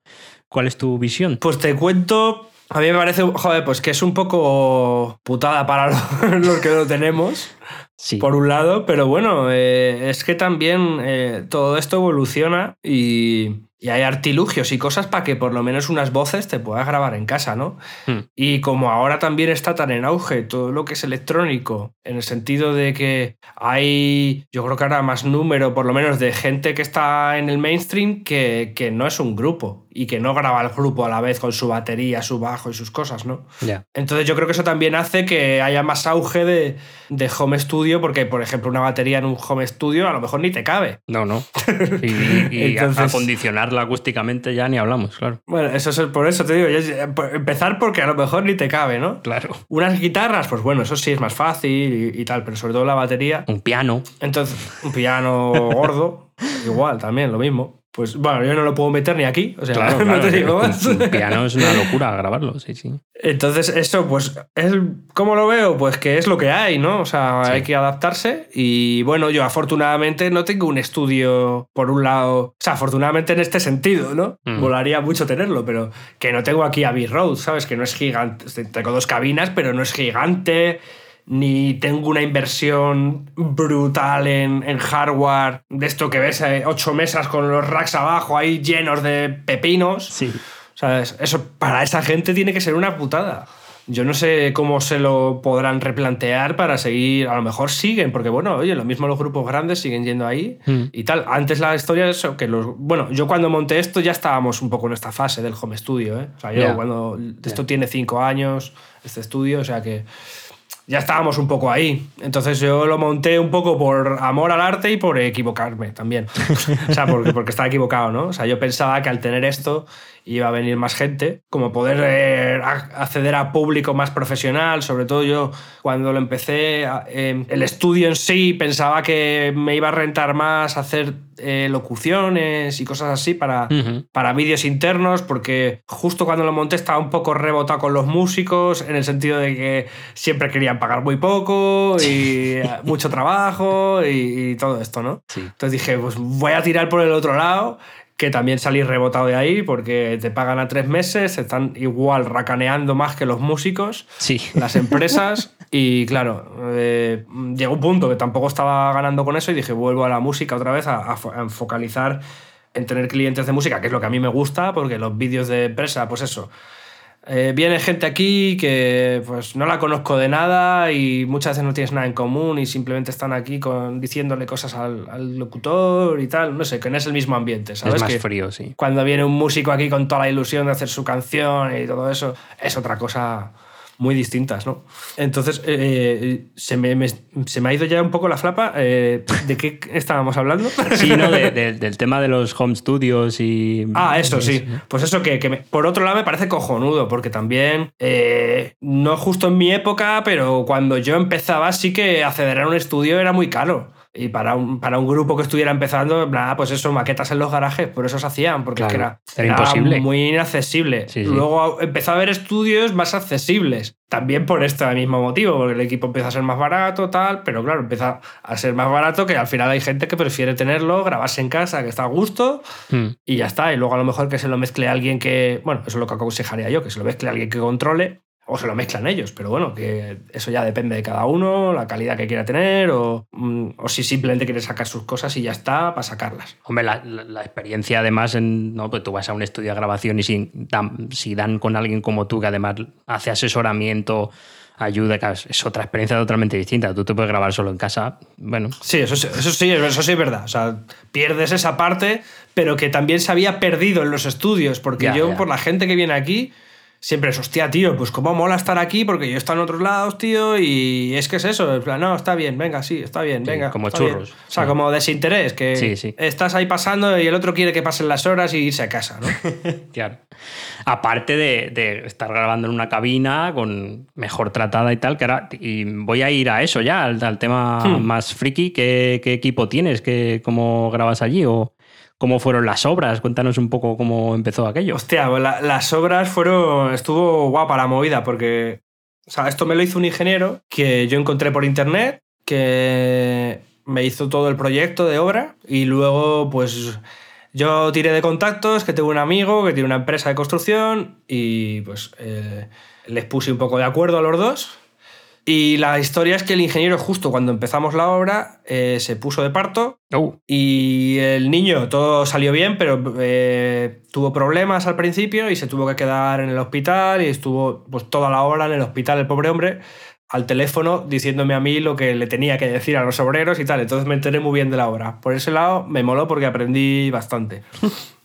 A: ¿Cuál es tu visión?
B: Pues te cuento. A mí me parece, joder, pues que es un poco putada para lo- los que lo tenemos,
A: Sí.
B: por un lado, pero bueno, eh, es que también eh, todo esto evoluciona y, y hay artilugios y cosas para que por lo menos unas voces te puedas grabar en casa, ¿no?
A: Hmm.
B: Y como ahora también está tan en auge todo lo que es electrónico, en el sentido de que hay, yo creo que ahora más número, por lo menos, de gente que está en el mainstream que, que no es un grupo y que no graba el grupo a la vez con su batería, su bajo y sus cosas, ¿no? Entonces yo creo que eso también hace que haya más auge de, de home studio, porque por ejemplo una batería en un home studio a lo mejor ni te cabe.
A: No, no. Y, y
B: Entonces-
A: acondicionarla acústicamente ya ni hablamos, claro.
B: Bueno, eso es el- por eso te digo, es- eh, empezar porque a lo mejor ni te cabe, ¿no?
A: Claro.
B: Unas guitarras, pues bueno, eso sí es más fácil y, y tal, pero sobre todo la batería.
A: Un piano.
B: Entonces, un piano gordo, igual, también, lo mismo. Pues bueno, yo no lo puedo meter ni aquí, o sea,
A: Claro,
B: no
A: claro.
B: te digo más.
A: un piano es una locura grabarlo, sí, sí.
B: Entonces, eso, pues, es, ¿cómo lo veo? Pues que es lo que hay, ¿no? O sea,
A: Sí.
B: hay que adaptarse. Y bueno, yo afortunadamente no tengo un estudio, por un lado, o sea, afortunadamente en este sentido, ¿no?
A: Mm.
B: Volaría mucho tenerlo, pero que no tengo aquí Abbey Road, ¿sabes? Que no es gigante. Tengo dos cabinas, pero no es gigante. Ni tengo una inversión brutal en, en hardware de esto que ves, eh, ocho mesas con los racks abajo ahí llenos de pepinos.
A: Sí.
B: ¿Sabes? Eso para esa gente tiene que ser una putada. Yo no sé cómo se lo podrán replantear para seguir. A lo mejor siguen, porque bueno, oye, lo mismo los grupos grandes siguen yendo ahí
A: Mm.
B: y tal. Antes la historia es eso, que los. Bueno, yo cuando monté esto ya estábamos un poco en esta fase del home studio, ¿eh? O sea, yo cuando. Esto tiene cinco años, este estudio, o sea que. Ya estábamos un poco ahí. Entonces yo lo monté un poco por amor al arte y por equivocarme también. o sea, porque, porque estaba equivocado, ¿no? O sea, yo pensaba que al tener esto iba a venir más gente, como poder eh, acceder a público más profesional, sobre todo yo cuando lo empecé, eh, el estudio en sí pensaba que me iba a rentar más hacer eh, locuciones y cosas así para,
A: Ujú.
B: para vídeos internos, porque justo cuando lo monté estaba un poco rebotado con los músicos, en el sentido de que siempre querían querían pagar muy poco y mucho trabajo y, y todo esto, ¿no?
A: Sí.
B: Entonces dije, pues voy a tirar por el otro lado, que también salí rebotado de ahí porque te pagan a tres meses, están igual racaneando más que los músicos,
A: Sí.
B: las empresas. Y claro, eh, llegó un punto que tampoco estaba ganando con eso y dije, vuelvo a la música otra vez, a, a focalizar en tener clientes de música, que es lo que a mí me gusta, porque los vídeos de empresa, pues eso. Eh, viene gente aquí que pues no la conozco de nada y muchas veces no tienes nada en común y simplemente están aquí con, diciéndole cosas al, al locutor y tal. No sé, que no es el mismo ambiente, ¿sabes?
A: Es más
B: Que-
A: frío, sí.
B: cuando viene un músico aquí con toda la ilusión de hacer su canción y todo eso, es otra cosa muy distintas, ¿no? Entonces, eh, se, me, me- se me ha ido ya un poco la flapa. eh, ¿De qué estábamos hablando?
A: Sí, ¿no? De- de- del tema de los home studios y.
B: Ah, eso sí. Pues eso que, que me- por otro lado me parece cojonudo, porque también, eh, no justo en mi época, pero cuando yo empezaba sí que acceder a un estudio era muy caro. Y para un, para un grupo que estuviera empezando, plan, ah, pues eso, maquetas en los garajes, por eso se hacían, porque es que
A: Claro,
B: era,
A: era imposible.
B: muy inaccesible.
A: Sí, sí.
B: Luego empezó a haber estudios más accesibles, también por este mismo motivo, porque el equipo empieza a ser más barato, tal, pero claro, empieza a ser más barato que al final hay gente que prefiere tenerlo, grabarse en casa, que está a gusto,
A: Mm.
B: y ya está. Y luego a lo mejor que se lo mezcle alguien que, bueno, eso es lo que aconsejaría yo, que se lo mezcle alguien que controle o se lo mezclan ellos, pero bueno, que eso ya depende de cada uno, la calidad que quiera tener o, mm, o si simplemente quiere sacar sus cosas y ya está para sacarlas.
A: Hombre, la, la- la experiencia además, en, ¿no? pues tú vas a un estudio de grabación y si dan, si dan con alguien como tú que además hace asesoramiento, ayuda, es- es otra experiencia totalmente distinta. Tú te puedes grabar solo en casa, bueno,
B: Sí, eso, sí- eso sí, eso sí es verdad. O sea, pierdes esa parte, pero que también se había perdido en los estudios, porque
A: Ya,
B: yo,
A: ya.
B: por la gente que viene aquí, siempre es, hostia, tío, pues cómo mola estar aquí, porque yo estoy en otros lados, tío, y es que es eso, en plan, no, está bien, venga, sí, está bien,
A: Sí,
B: venga.
A: como
B: está bien".
A: churros,
B: O sea, como desinterés, que
A: Sí, sí.
B: estás ahí pasando y el otro quiere que pasen las horas y irse a casa, ¿no?
A: Claro. Aparte de, de estar grabando en una cabina con mejor tratada y tal, que ahora, y voy a ir a eso ya, al, al tema
B: Hmm.
A: más friki. ¿Qué, qué equipo tienes? ¿Qué, ¿Cómo grabas allí? ¿O cómo fueron las obras? Cuéntanos un poco cómo empezó aquello.
B: Hostia, la- las obras fueron. Estuvo guapa la movida, porque. O sea, esto me lo hizo un ingeniero que yo encontré por internet, que me hizo todo el proyecto de obra, y luego, pues. Yo tiré de contactos, que tengo un amigo que tiene una empresa de construcción, y pues eh, les puse un poco de acuerdo a los dos. Y la historia es que el ingeniero, justo cuando empezamos la obra, eh, se puso de parto
A: Oh,
B: y el niño todo salió bien, pero eh, tuvo problemas al principio y se tuvo que quedar en el hospital y estuvo pues toda la hora en el hospital el pobre hombre al teléfono diciéndome a mí lo que le tenía que decir a los obreros y tal. Entonces me enteré muy bien de la obra. Por ese lado me moló porque aprendí bastante.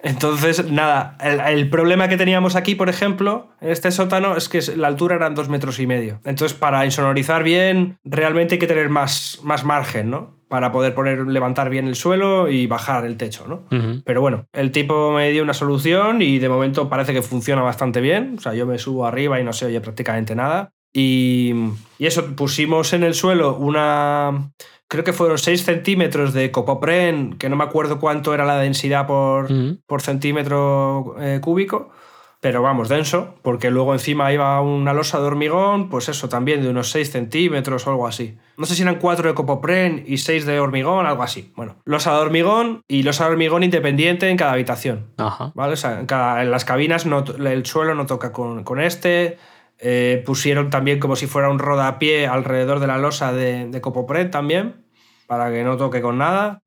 B: Entonces, nada, el, el problema que teníamos aquí, por ejemplo, en este sótano, es que la altura eran dos metros y medio. Entonces, para insonorizar bien, realmente hay que tener más, más margen, ¿no? Para poder poner, levantar bien el suelo y bajar el techo, ¿no? Pero bueno, el tipo me dio una solución y de momento parece que funciona bastante bien. O sea, yo me subo arriba y no se oye prácticamente nada. Y, y eso, pusimos en el suelo una. Creo que fueron 6 centímetros de copopren, que no me acuerdo cuánto era la densidad por,
A: Ujú.
B: por centímetro eh, cúbico. Pero vamos, denso, porque luego encima iba una losa de hormigón, pues eso también, de unos 6 centímetros o algo así. No sé si eran 4 de copopren y 6 de hormigón, algo así. Bueno, losa de hormigón y losa de hormigón independiente en cada habitación.
A: Ajá.
B: ¿vale? O sea, en, cada- en las cabinas no el suelo no toca con, con este. Eh, pusieron también como si fuera un rodapié alrededor de la losa de, de copopren también, para que no toque con nada.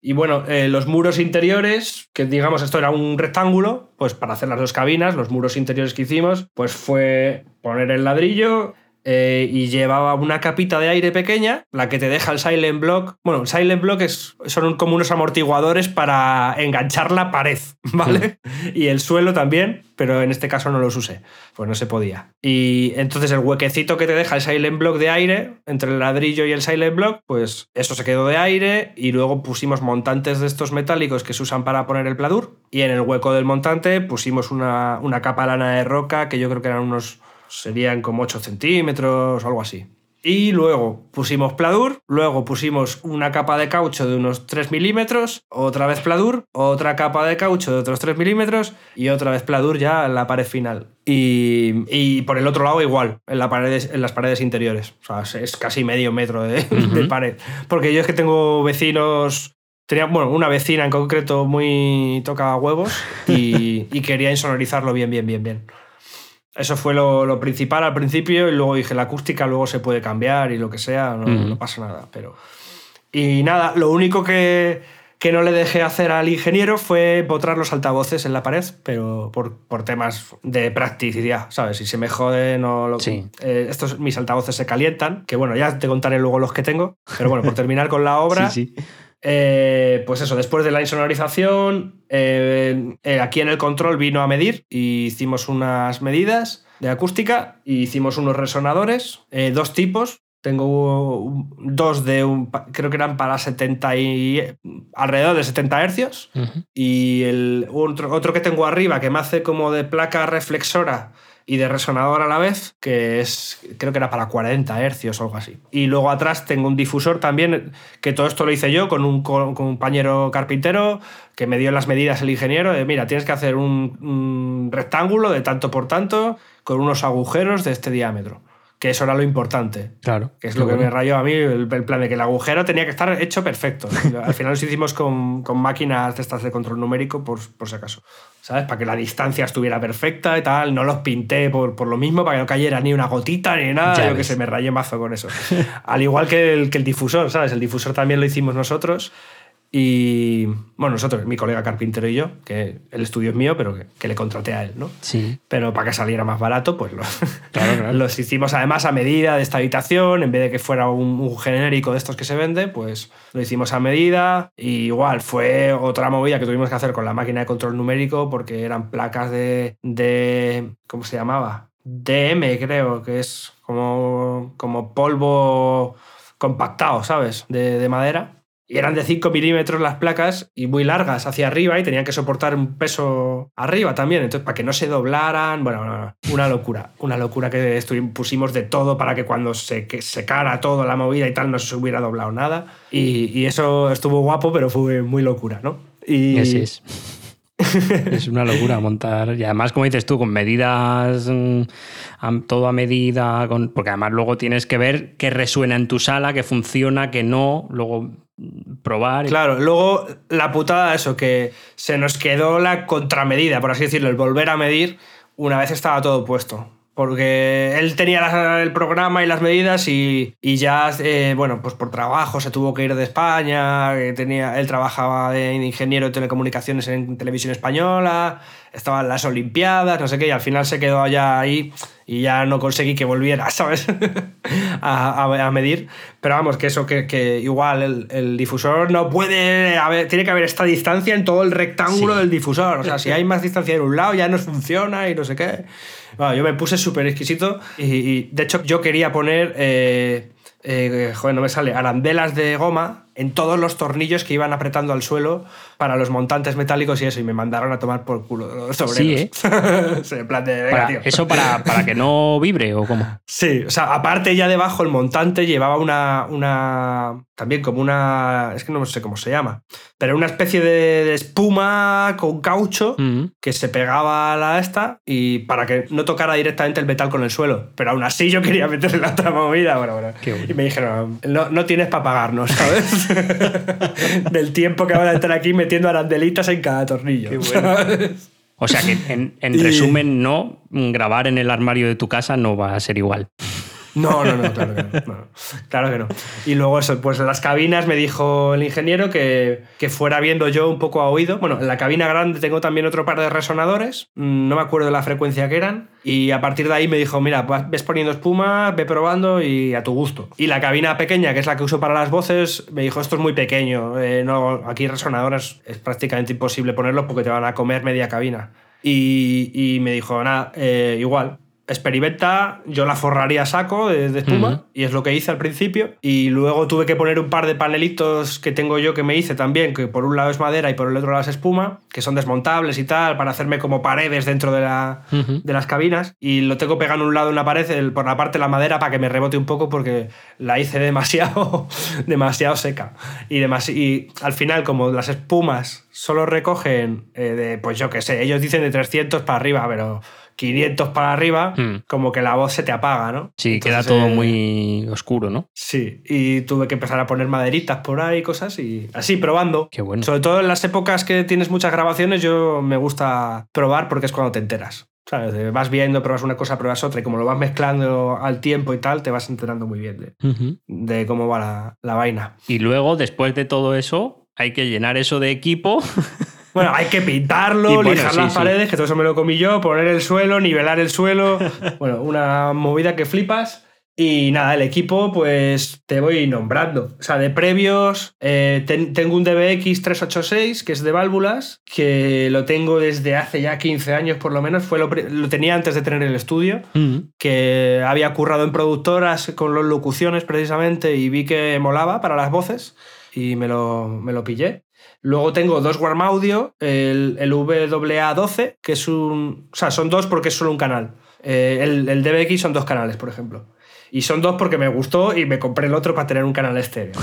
B: Y bueno, eh, los muros interiores, que digamos esto era un rectángulo, pues para hacer las dos cabinas, los muros interiores que hicimos, pues fue poner el ladrillo eh, y llevaba una capita de aire pequeña, la que te deja el silent block. Bueno, el silent block es, son como unos amortiguadores para enganchar la pared, ¿vale? Y el suelo también, pero en este caso no los usé, pues no se podía. Y entonces el huequecito que te deja el silent block de aire, entre el ladrillo y el silent block, pues eso se quedó de aire y luego pusimos montantes de estos metálicos que se usan para poner el pladur y en el hueco del montante pusimos una, una capa lana de roca que yo creo que eran unos, serían como 8 centímetros o algo así. Y luego pusimos pladur, luego pusimos una capa de caucho de unos 3 milímetros, otra vez pladur, otra capa de caucho de otros 3 milímetros y otra vez pladur ya en la pared final. Y, y por el otro lado igual, en, la paredes, en las paredes interiores. O sea, es casi medio metro de, de pared. Porque yo es que tengo vecinos Tenía, bueno, una vecina en concreto muy toca huevos y, y quería insonorizarlo bien, bien, bien, bien. Eso fue lo, lo principal al principio y luego dije, la acústica luego se puede cambiar y lo que sea, no, pasa nada. Pero... Y nada, lo único que, que no le dejé hacer al ingeniero fue botrar los altavoces en la pared, pero por, por temas de practicidad, ¿sabes? Si se me jode, no lo...
A: Sí.
B: Eh, estos, mis altavoces se calientan, que bueno, ya te contaré luego los que tengo, pero bueno, por terminar con la obra...
A: Sí, sí.
B: Eh, pues eso, después de la insonorización, eh, eh, aquí en el control vino a medir y hicimos unas medidas de acústica y hicimos unos resonadores, dos tipos. Tengo un- dos de un, creo que eran para 70 y alrededor de 70 hercios y el otro, otro que tengo arriba que me hace como de placa reflexora y de resonador a la vez, que es creo que era para 40 hercios o algo así. Y luego atrás tengo un difusor también, que todo esto lo hice yo con un co- compañero carpintero que me dio las medidas el ingeniero, de mira, tienes que hacer un rectángulo de tanto por tanto con unos agujeros de este diámetro. Que eso era lo importante.
A: Claro.
B: Que es lo que me rayó a mí, el, el plan de que el agujero tenía que estar hecho perfecto. Al final lo hicimos con, con máquinas de estas de control numérico, por, por si acaso. ¿Sabes? Para que la distancia estuviera perfecta y tal. No los pinté por, por lo mismo, para que no cayera ni una gotita ni nada.
A: Ya
B: Yo que
A: ves.
B: se me rayé mazo con eso. Al igual que el, que el difusor, ¿sabes? El difusor también lo hicimos nosotros. Y bueno, nosotros, mi colega carpintero y yo, que el estudio es mío, pero que, que le contraté a él, ¿no?
A: Sí.
B: pero para que saliera más barato, pues lo-
A: Claro, claro.
B: los hicimos además a medida de esta habitación, en vez de que fuera un, un genérico de estos que se vende, pues lo hicimos a medida. Y igual fue otra movida que tuvimos que hacer con la máquina de control numérico, porque eran placas de, de ¿cómo se llamaba? DM, creo, que es como, como polvo compactado, ¿sabes? De, de madera. Y eran de 5 milímetros las placas y muy largas hacia arriba y tenían que soportar un peso arriba también. Entonces, para que no se doblaran, bueno, no, no, una locura. Una locura que pusimos de todo para que cuando se secara todo la movida y tal no se hubiera doblado nada. Y, eso estuvo guapo, pero fue muy locura, ¿no? Y,
A: Así es. una locura montar. Y además, como dices tú, con medidas, mm, todo a medida, porque además luego tienes que ver qué resuena en tu sala, qué funciona, qué no, luego probar. y-
B: Claro, luego la putada, eso, que se nos quedó la contramedida, por así decirlo, el volver a medir una vez estaba todo puesto. Porque él tenía las- el programa y las medidas y, y ya, eh, bueno, pues por trabajo se tuvo que ir de España, tenía, él trabajaba de ingeniero de telecomunicaciones en televisión española, estaban las Olimpiadas, no sé qué, y al final se quedó allá ahí y ya no conseguí que volviera, ¿sabes? a, a- a medir. Pero vamos, que eso, que, que igual el, el difusor no puede haber, tiene que haber esta distancia en todo el rectángulo
A: Sí.
B: del difusor. O sea, si hay más distancia en un lado ya no funciona y no sé qué. Bueno, yo me puse súper exquisito y, y, de hecho yo quería poner, eh, eh, joder, no me sale, arandelas de goma en todos los tornillos que iban apretando al suelo para los montantes metálicos y eso, y me mandaron a tomar por culo los obreros.
A: Sí, ¿eh?
B: Sí, en plan de, venga,
A: Para-
B: tío.
A: ¿Eso para, para que no vibre o cómo?
B: Sí, o sea, aparte ya debajo el montante llevaba una, una, también como una, es que no sé cómo se llama, pero una especie de, de espuma con caucho
A: Mm.
B: que se pegaba a la esta y para que no tocara directamente el metal con el suelo. Pero aún así yo quería meterle la otra movida. Bueno, bueno.
A: Bueno.
B: Y me dijeron, no, no tienes para pagarnos, ¿sabes? Del tiempo que van a estar aquí metiendo arandelitas en cada tornillo. ¿sabes?
A: O sea que, en, en
B: Y-
A: resumen, no, grabar en el armario de tu casa no va a ser igual.
B: No, no, no, claro que no, no, no. Y luego eso, pues las cabinas me dijo el ingeniero que, que fuera viendo yo un poco a oído. Bueno, en la cabina grande tengo también otro par de resonadores, mm, no me acuerdo de la frecuencia que eran, y a partir de ahí me dijo, mira, ves poniendo espuma, ve probando y a tu gusto. Y la cabina pequeña, que es la que uso para las voces, me dijo, esto es muy pequeño, eh, no, aquí resonadores es prácticamente imposible ponerlos porque te van a comer media cabina. Y, y me dijo, nada, eh, igual, experimenta, yo la forraría a saco de, de espuma y es lo que hice al principio y luego tuve que poner un par de panelitos que tengo yo que me hice también, que por un lado es madera y por el otro lado es espuma, que son desmontables y tal, para hacerme como paredes dentro de, la, de las cabinas y lo tengo pegado en un lado en una pared, el- por la parte de la madera para que me rebote un poco porque la hice demasiado, demasiado seca. Y, demasi- y al final como las espumas solo recogen eh, de, pues yo qué sé, ellos dicen de 300 para arriba, pero 500 para arriba,
A: Mm.
B: como que la voz se te apaga, ¿no?
A: Sí, queda
B: Entonces,
A: todo
B: eh,
A: muy oscuro, ¿no?
B: Sí, y tuve que empezar a poner maderitas por ahí, cosas y así, probando.
A: Qué bueno.
B: Sobre todo en las épocas que tienes muchas grabaciones, yo me gusta probar porque es cuando te enteras. ¿Sabes? De Vas viendo, pruebas una cosa, pruebas otra, y como lo vas mezclando al tiempo y tal, te vas enterando muy bien de,
A: Ujú.
B: de cómo va la, la vaina.
A: Y luego, después de todo eso, hay que llenar eso de equipo.
B: Bueno, hay que pintarlo,
A: bueno,
B: lijar
A: sí,
B: las
A: sí.
B: paredes, que todo eso me lo comí yo, poner el suelo, nivelar el suelo. bueno, una movida que flipas. Y nada, el equipo, pues te voy nombrando. O sea, de previos, eh, ten- tengo un DBX 386, que es de válvulas, que lo tengo desde hace ya 15 años por lo menos. Fue lo, lo tenía antes de tener el estudio,
A: Ujú.
B: que había currado en productoras con las locuciones precisamente y vi que molaba para las voces y me lo, me lo pillé. Luego tengo dos Warm Audio, el, el WA12, que es un... O sea, son dos porque es solo un canal. Eh, el, el DBX son dos canales, por ejemplo. Y son dos porque me gustó y me compré el otro para tener un canal estéreo.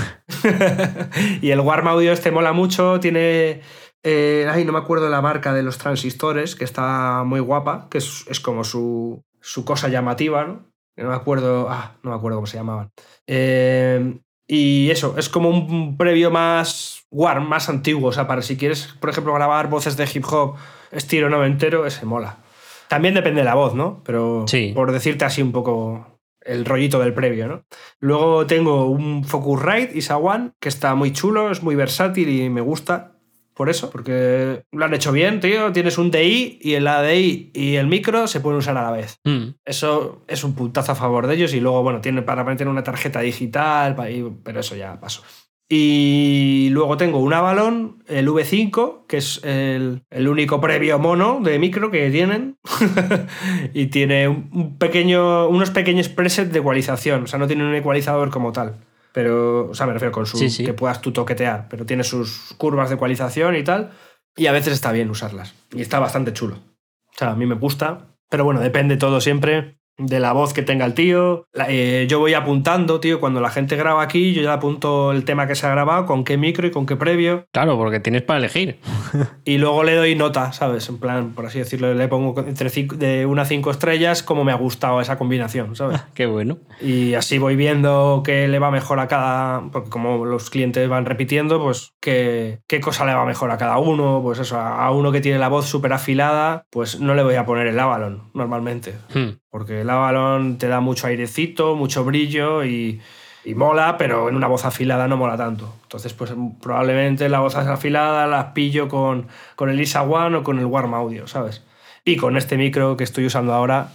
B: y el Warm Audio este mola mucho, tiene... eh, ay, no me acuerdo la marca de los transistores, que está muy guapa, que es, es como su, su cosa llamativa, ¿no? No me acuerdo, ah, no me acuerdo cómo se llamaban. Eh, y eso, es como un previo más warm, más antiguo. O sea, para si quieres, por ejemplo, grabar voces de hip hop estilo noventero, ese mola. También depende de la voz, ¿no? Pero
A: Sí.
B: por decirte así un poco el rollito del previo, ¿no? Luego tengo un Focusrite ISA One, que está muy chulo, es muy versátil y me gusta por eso, porque lo han hecho bien, tío. Tienes un DI y el ADI y el micro se pueden usar a la vez.
A: Mm.
B: Eso es un puntazo a favor de ellos y luego, bueno, tiene para meter una tarjeta digital, pero eso ya pasó. Y luego tengo un Avalon, el V5, que es el, el único previo mono de micro que tienen. y tiene un pequeño, unos pequeños presets de ecualización. O sea, no tiene un ecualizador como tal. Pero, o sea, me refiero con su
A: Sí, sí.
B: que puedas tú toquetear. Pero tiene sus curvas de ecualización y tal. Y a veces está bien usarlas. Y está bastante chulo. O sea, a mí me gusta. Pero bueno, depende todo siempre de la voz que tenga el tío. Eh, yo voy apuntando, tío, cuando la gente graba aquí, yo ya apunto el tema que se ha grabado, con qué micro y con qué previo.
A: Claro, porque tienes para elegir.
B: Y luego le doy nota, ¿sabes? En plan, por así decirlo, le pongo entre cinco- de una a cinco estrellas como me ha gustado esa combinación, ¿sabes?
A: Qué bueno.
B: Y así voy viendo qué le va mejor a cada. Porque como los clientes van repitiendo, pues qué, qué cosa le va mejor a cada uno. Pues eso, a uno que tiene la voz súper afilada, pues no le voy a poner el Avalon normalmente.
A: Mm.
B: Porque el Avalon te da mucho airecito, mucho brillo y, mola, pero en una voz afilada no mola tanto. Entonces, pues probablemente la voz afilada las pillo con, con el ISA One o con el Warm Audio, ¿sabes? Y con este micro que estoy usando ahora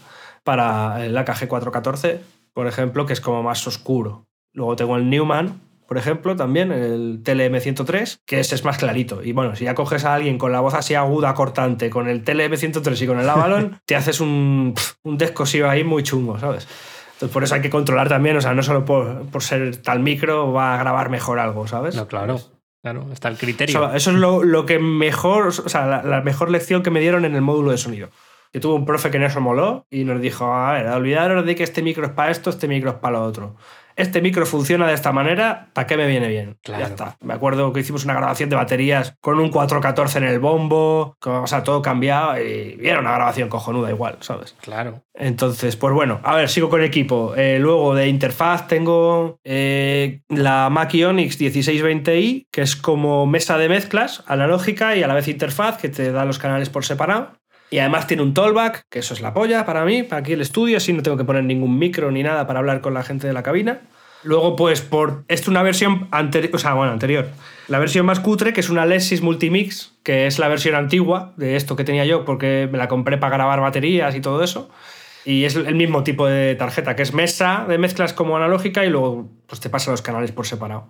B: para el AKG 414, por ejemplo, que es como más oscuro. Luego tengo el Newman, por ejemplo, también, el TLM103, que ese es más clarito. Y bueno, si ya coges a alguien con la voz así aguda, cortante, con el TLM103 y con el Avalon, te haces un, un descosivo ahí muy chungo, ¿sabes? Entonces, por eso hay que controlar también, o sea, no solo por, por ser tal micro va a grabar mejor algo, ¿sabes?
A: No, claro. Claro, está el
B: O
A: criterio.
B: sea, eso es lo, lo que mejor, o sea, la, la mejor lección que me dieron en el módulo de sonido. Yo tuve un profe que en eso moló y nos dijo, a ver, olvidaros de que este micro es para esto, este micro es para lo otro. Este micro funciona de esta manera, ¿para qué me viene bien?
A: Claro.
B: Ya está. Me acuerdo que hicimos una grabación de baterías con un 414 en el bombo, con- o sea, todo cambiado y era una grabación cojonuda igual, ¿sabes?
A: Claro.
B: Entonces, pues bueno, a ver, sigo con equipo. Eh, luego de interfaz tengo eh, la Mac Ionix 1620i, que es como mesa de mezclas analógica y a la vez interfaz, que te da los canales por separado. Y además tiene un tollback, que eso es la polla para mí, para aquí el estudio, así no tengo que poner ningún micro ni nada para hablar con la gente de la cabina. Luego, pues, por. Esto es una versión anterior. O sea, bueno, anterior. La versión más cutre, que es una Lexis Multimix, que es la versión antigua de esto que tenía yo, porque me la compré para grabar baterías y todo eso. Y es el mismo tipo de tarjeta, que es mesa de mezclas como analógica y luego pues, te pasa los canales por separado.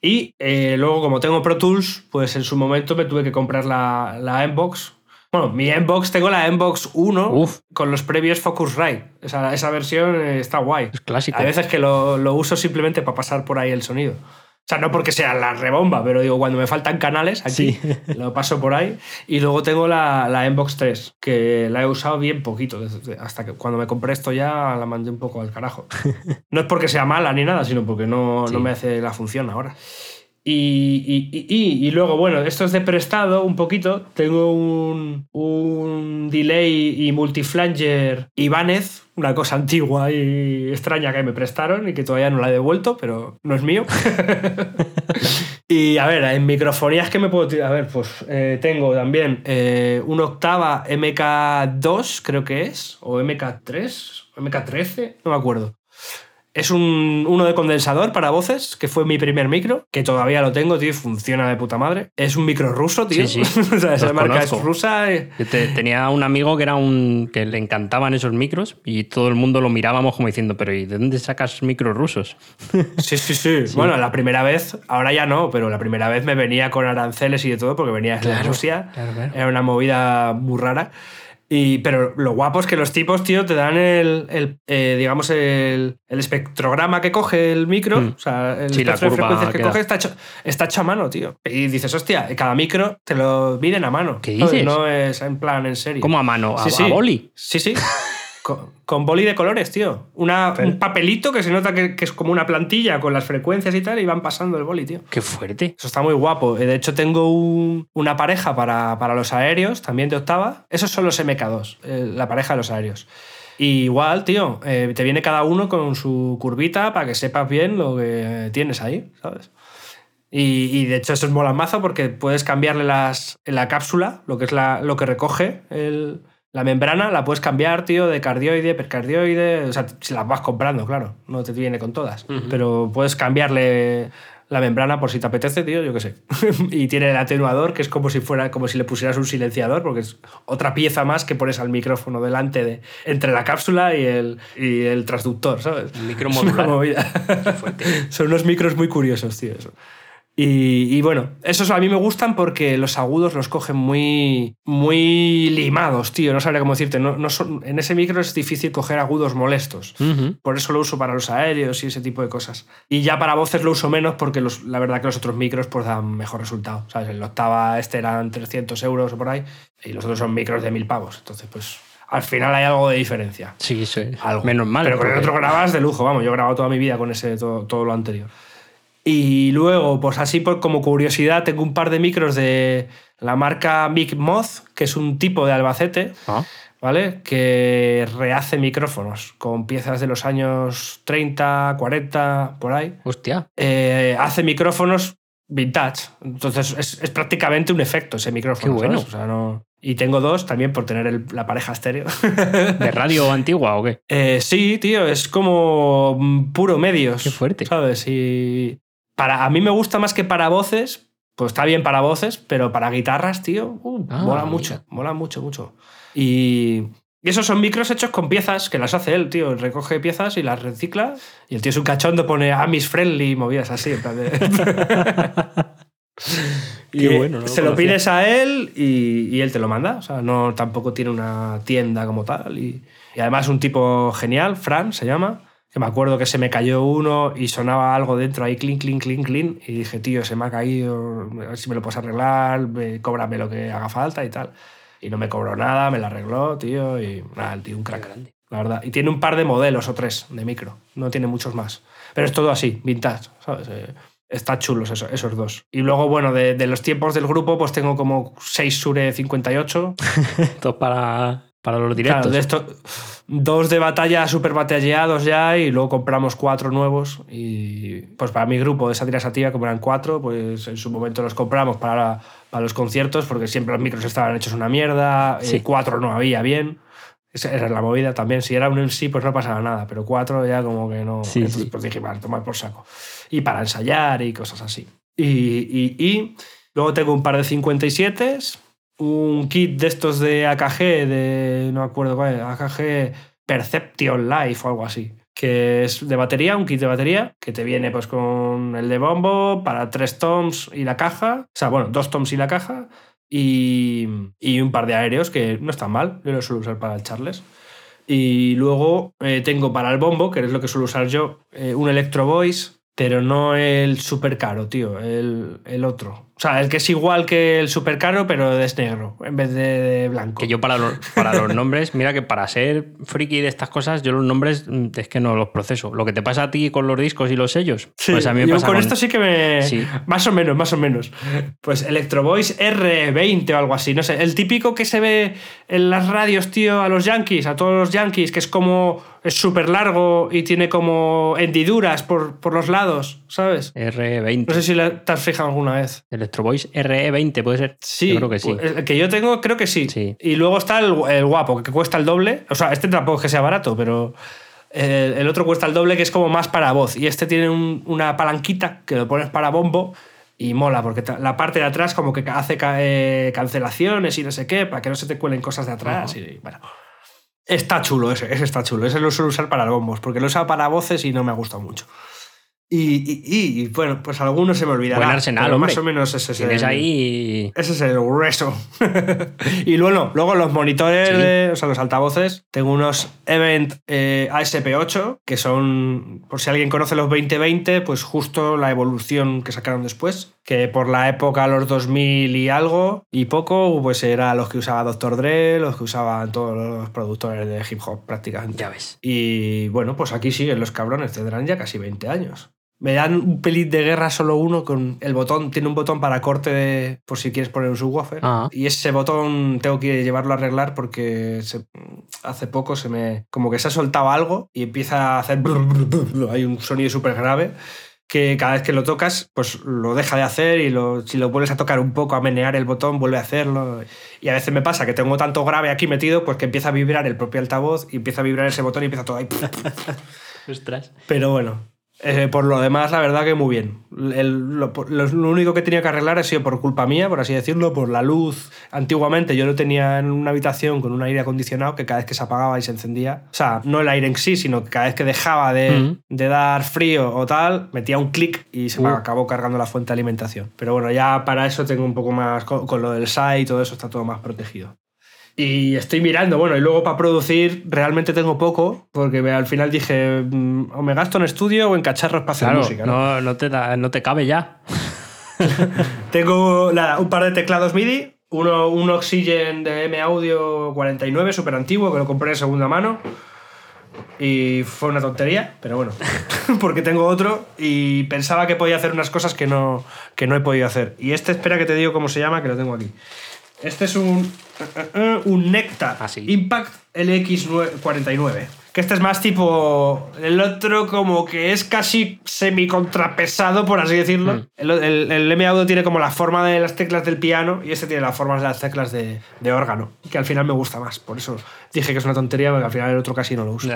B: Y eh, luego, como tengo Pro Tools, pues en su momento me tuve que comprar la, la Mbox, Bueno, mi Mbox, tengo la Mbox 1
A: Uf.
B: con los previos Focusrite. Esa, esa versión eh, está guay.
A: Es clásico.
B: Hay veces que lo, lo uso simplemente para pasar por ahí el sonido. O sea, no porque sea la rebomba, pero digo, cuando me faltan canales, aquí
A: Sí.
B: lo paso por ahí. Y luego tengo la, la Mbox 3, que la he usado bien poquito. desde- hasta que cuando me compré esto ya la mandé un poco al carajo. No es porque sea mala ni nada, sino porque no,
A: Sí.
B: no me hace la función ahora. Y, y- y- y- luego, bueno, esto es de prestado un poquito. Tengo un, un delay y multiflanger Ibanez, una cosa antigua y extraña que me prestaron y que todavía no la he devuelto, pero no es mío. y a ver, en microfonías que me puedo tirar. A ver, pues eh, tengo también eh, un octava MK2, creo que es, o MK3, o MK13, no me acuerdo. Es un, uno de condensador para voces, que fue mi primer micro, que todavía lo tengo, tío, funciona de puta madre. Es un micro ruso, tío.
A: Sí, sí.
B: o sea, esa marca es rusa. y-
A: Yo te- tenía un amigo que era un que le encantaban esos micros y todo el mundo lo mirábamos como diciendo, pero ¿y de dónde sacas micros rusos?
B: Sí, sí, sí, Bueno, la primera vez, ahora ya no, pero la primera vez me venía con aranceles y de todo, porque venía de
A: Claro,
B: Rusia.
A: claro, claro.
B: Era una movida muy rara. Y, pero lo guapo es que los tipos, tío, te dan el, el, eh, digamos, el, el espectrograma que coge el micro.
A: Mm.
B: O sea, el
A: Sí,
B: espectro de frecuencias que coge está hecho, está hecho a mano, tío. Y dices, hostia, cada micro te lo miden a mano.
A: ¿Qué dices?
B: No es en plan en serio.
A: ¿Cómo a mano? ¿A,
B: Sí, sí.
A: a boli?
B: Sí, sí. Con, con boli de colores, tío. Una,
A: Pero-
B: un papelito que se nota que, que es como una plantilla con las frecuencias y tal, y van pasando el boli, tío.
A: Qué fuerte.
B: Eso está muy guapo. Eh, De hecho, tengo un- una pareja para, para los aéreos, también de octava. Esos son los MK2, eh, la pareja de los aéreos. Y igual, tío, eh, te viene cada uno con su curvita para que sepas bien lo que tienes ahí, ¿sabes? Y, y de hecho eso es mola mazo porque puedes cambiarle las, en la cápsula, lo que es la, lo que recoge el- la membrana, la puedes cambiar, tío, de cardioide, percardioide, o sea, si las vas comprando, claro, no te viene con todas, pero puedes cambiarle la membrana por si te apetece, tío, yo qué sé. y tiene el atenuador, que es como si fuera, como si le pusieras un silenciador, porque es otra pieza más que pones al micrófono delante de, entre la cápsula y el, y el transductor, ¿sabes?
A: Micro modular.
B: movida. Son unos micros muy curiosos, tío, eso. Y, y bueno, esos a mí me gustan porque los agudos los cogen muy, muy limados, tío. No sabría cómo decirte. No, no son, en ese micro es difícil coger agudos molestos. Por eso lo uso para los aéreos y ese tipo de cosas. Y ya para voces lo uso menos porque los- la verdad que los otros micros pues dan mejor resultado. ¿Sabes? El octava este eran 300 euros o por ahí y los otros son micros de 1000 pavos. Entonces pues al final hay algo de diferencia.
A: Sí, es.
B: Algo.
A: Menos mal.
B: Pero con el otro grabas de lujo, vamos. Yo he grabado toda mi vida con ese, todo, todo lo anterior. Y luego, pues así por, como curiosidad, tengo un par de micros de la marca Mic Moth, que es un tipo de Albacete,
A: Ah,
B: ¿vale? Que rehace micrófonos con piezas de los años 30, 40, por ahí.
A: hostia.
B: Eh, hace micrófonos vintage. Entonces es, es prácticamente un efecto ese micrófono.
A: Qué bueno.
B: ¿sabes? O sea, no... Y tengo dos también por tener el- la pareja estéreo.
A: ¿De radio antigua o qué?
B: Eh, sí, tío, es como mm, puro medios.
A: Qué fuerte.
B: ¿Sabes? Y para, a mí me gusta más que para voces, pues está bien para voces, pero para guitarras, tío, uh,
A: Ah,
B: mola
A: mira.
B: mucho, mola mucho, mucho. Y, y esos son micros hechos con piezas que las hace él, tío. Recoge piezas y las recicla. Y el tío es un cachondo, pone Amis Friendly y movidas así. en plan de-
A: Qué bueno, no
B: se lo pides a él y, y él te lo manda. O sea, no, tampoco tiene una tienda como tal. Y, y además un tipo genial, Fran se llama, que me acuerdo que se me cayó uno y sonaba algo dentro ahí, clink, clink, clink, clink. Y dije, tío, se me ha caído, a ver si me lo puedes arreglar, me- cóbrame lo que haga falta y tal. Y no me cobró nada, me lo arregló, tío, y nada, el tío, un crack. La verdad. Y tiene un par de modelos o tres de micro, no tiene muchos más. Pero es todo así, vintage, ¿sabes? Eh, Está chulos eso- esos dos. Y luego, bueno, de, de los tiempos del grupo, pues tengo como 6 Sure 58.
A: Esto es para, para los directos.
B: Claro, de estos, dos de batalla súper batalleados ya y luego compramos cuatro nuevos. Y pues para mi grupo de Sátira Sativa, como eran cuatro, pues en su momento los compramos para, para los conciertos porque siempre los micros estaban hechos una mierda. eh,
A: Sí.
B: cuatro no había bien. Esa era la movida también. Si era un MC, pues no pasaba nada, pero cuatro ya como que no.
A: Sí,
B: Entonces,
A: sí.
B: pues dije, vale, tomar por saco. Y para ensayar y cosas así. Y, y- y luego tengo un par de 57, un kit de estos de AKG, de. No me acuerdo cuál es, AKG Perception Life o algo así. Que es de batería, un kit de batería, que te viene pues con el de bombo para tres toms y la caja. O sea, bueno, dos toms y la caja. y, y un par de aéreos que no están mal, yo los suelo usar para el Charles. Y luego eh, tengo para el bombo, que es lo que suelo usar yo, eh, un Electro Voice, pero no el super caro, tío, el, el otro. O sea, el que es igual que el super caro, pero es negro en vez de blanco.
A: Que yo para los, para los nombres, mira que para ser friki de estas cosas, yo los nombres mm, es que no los proceso. Lo que te pasa a ti con los discos y los sellos,
B: Sí,
A: pues a mí me
B: yo
A: pasa
B: con,
A: con
B: esto sí que me.
A: Sí.
B: Más o menos, más o menos. Pues Electro Voice R20 o algo así. No sé. El típico que se ve en las radios, tío, a los yankees, a todos los yankees, que es como. Es súper largo y tiene como hendiduras por, por los lados, ¿sabes?
A: R20.
B: No sé si la- te has fijado alguna vez.
A: Electro Voice RE20 puede ser.
B: Sí,
A: Yo creo que sí.
B: pues, El que yo tengo, creo que sí.
A: Sí.
B: Y luego está el, el guapo, que cuesta el doble. O sea, este tampoco es que sea barato, pero el, el otro cuesta el doble, que es como más para voz. Y este tiene un- una palanquita que lo pones para bombo y mola, porque la parte de atrás como que hace ca- eh, cancelaciones y no sé qué, para que no se te cuelen cosas de atrás. Y, bueno. Está chulo ese, ese está chulo. Ese lo suelo usar para bombos, porque lo he usado para voces y no me ha gustado mucho. Y, y- y, y, bueno, pues algunos se me olvidará.
A: Buen arsenal, hombre.
B: Más o menos ese es el-
A: ahí.
B: ese es el grueso. y luego, luego los monitores,
A: Sí.
B: de- o sea, los altavoces, tengo unos Event eh, ASP8, que son, por si alguien conoce los 2020, pues justo la evolución que sacaron después, que por la época, los 2000 y algo, y poco, pues era los que usaba Dr. Dre, los que usaban todos los productores de hip hop prácticamente.
A: Ya ves.
B: Y bueno, pues aquí siguen los cabrones, tendrán ya casi 20 años. Me dan un pelín de guerra solo uno con el botón, tiene un botón para corte de, por si quieres poner un subwoofer.
A: Ah.
B: Y ese botón tengo que llevarlo a arreglar porque se- hace poco se me, como que se ha soltado algo y empieza a hacer, brr, brr, brr. hay un sonido súper grave que cada vez que lo tocas, pues lo deja de hacer y lo- si lo vuelves a tocar un poco, a menear el botón, vuelve a hacerlo. Y a veces me pasa que tengo tanto grave aquí metido, pues que empieza a vibrar el propio altavoz y empieza a vibrar ese botón y empieza todo ahí.
A: Ostras.
B: Pero bueno, eh, por lo demás, la verdad que muy bien. El- lo, lo- lo único que tenido que arreglar ha sido por culpa mía, por así decirlo, por la luz. Antiguamente yo lo tenía en una habitación con un aire acondicionado que cada vez que se apagaba y se encendía, o sea, no el aire en sí, sino que cada vez que dejaba de, de dar frío o tal, metía un clic y se me
A: Uh.
B: acabó cargando la fuente de alimentación. Pero bueno, ya para eso tengo un poco más, con, con lo del SAI y todo eso está todo más protegido. Y estoy mirando, bueno, y luego para producir realmente tengo poco, porque al final dije, mm, o me gasto en estudio o en cacharros para hacer
A: Claro,
B: música. ¿no?
A: no, no te da- no te cabe ya.
B: Tengo nada, un par de teclados MIDI, uno, un Oxygen de M Audio 49, súper antiguo, que lo compré de segunda mano. Y fue una tontería, pero bueno, porque tengo otro y pensaba que podía hacer unas cosas que no, que no he podido hacer. Y este, espera que te digo cómo se llama, que lo tengo aquí. Este es un, eh, un Nectar
A: Ah, sí.
B: Impact LX49. Que este es más tipo. El otro, como que es casi semi-contrapesado, por así decirlo.
A: Mm.
B: El, el, el M Audio tiene como la forma de las teclas del piano y este tiene las formas de las teclas de, de órgano. Que al final me gusta más. Por eso dije que es una tontería, porque al final el otro casi no lo uso.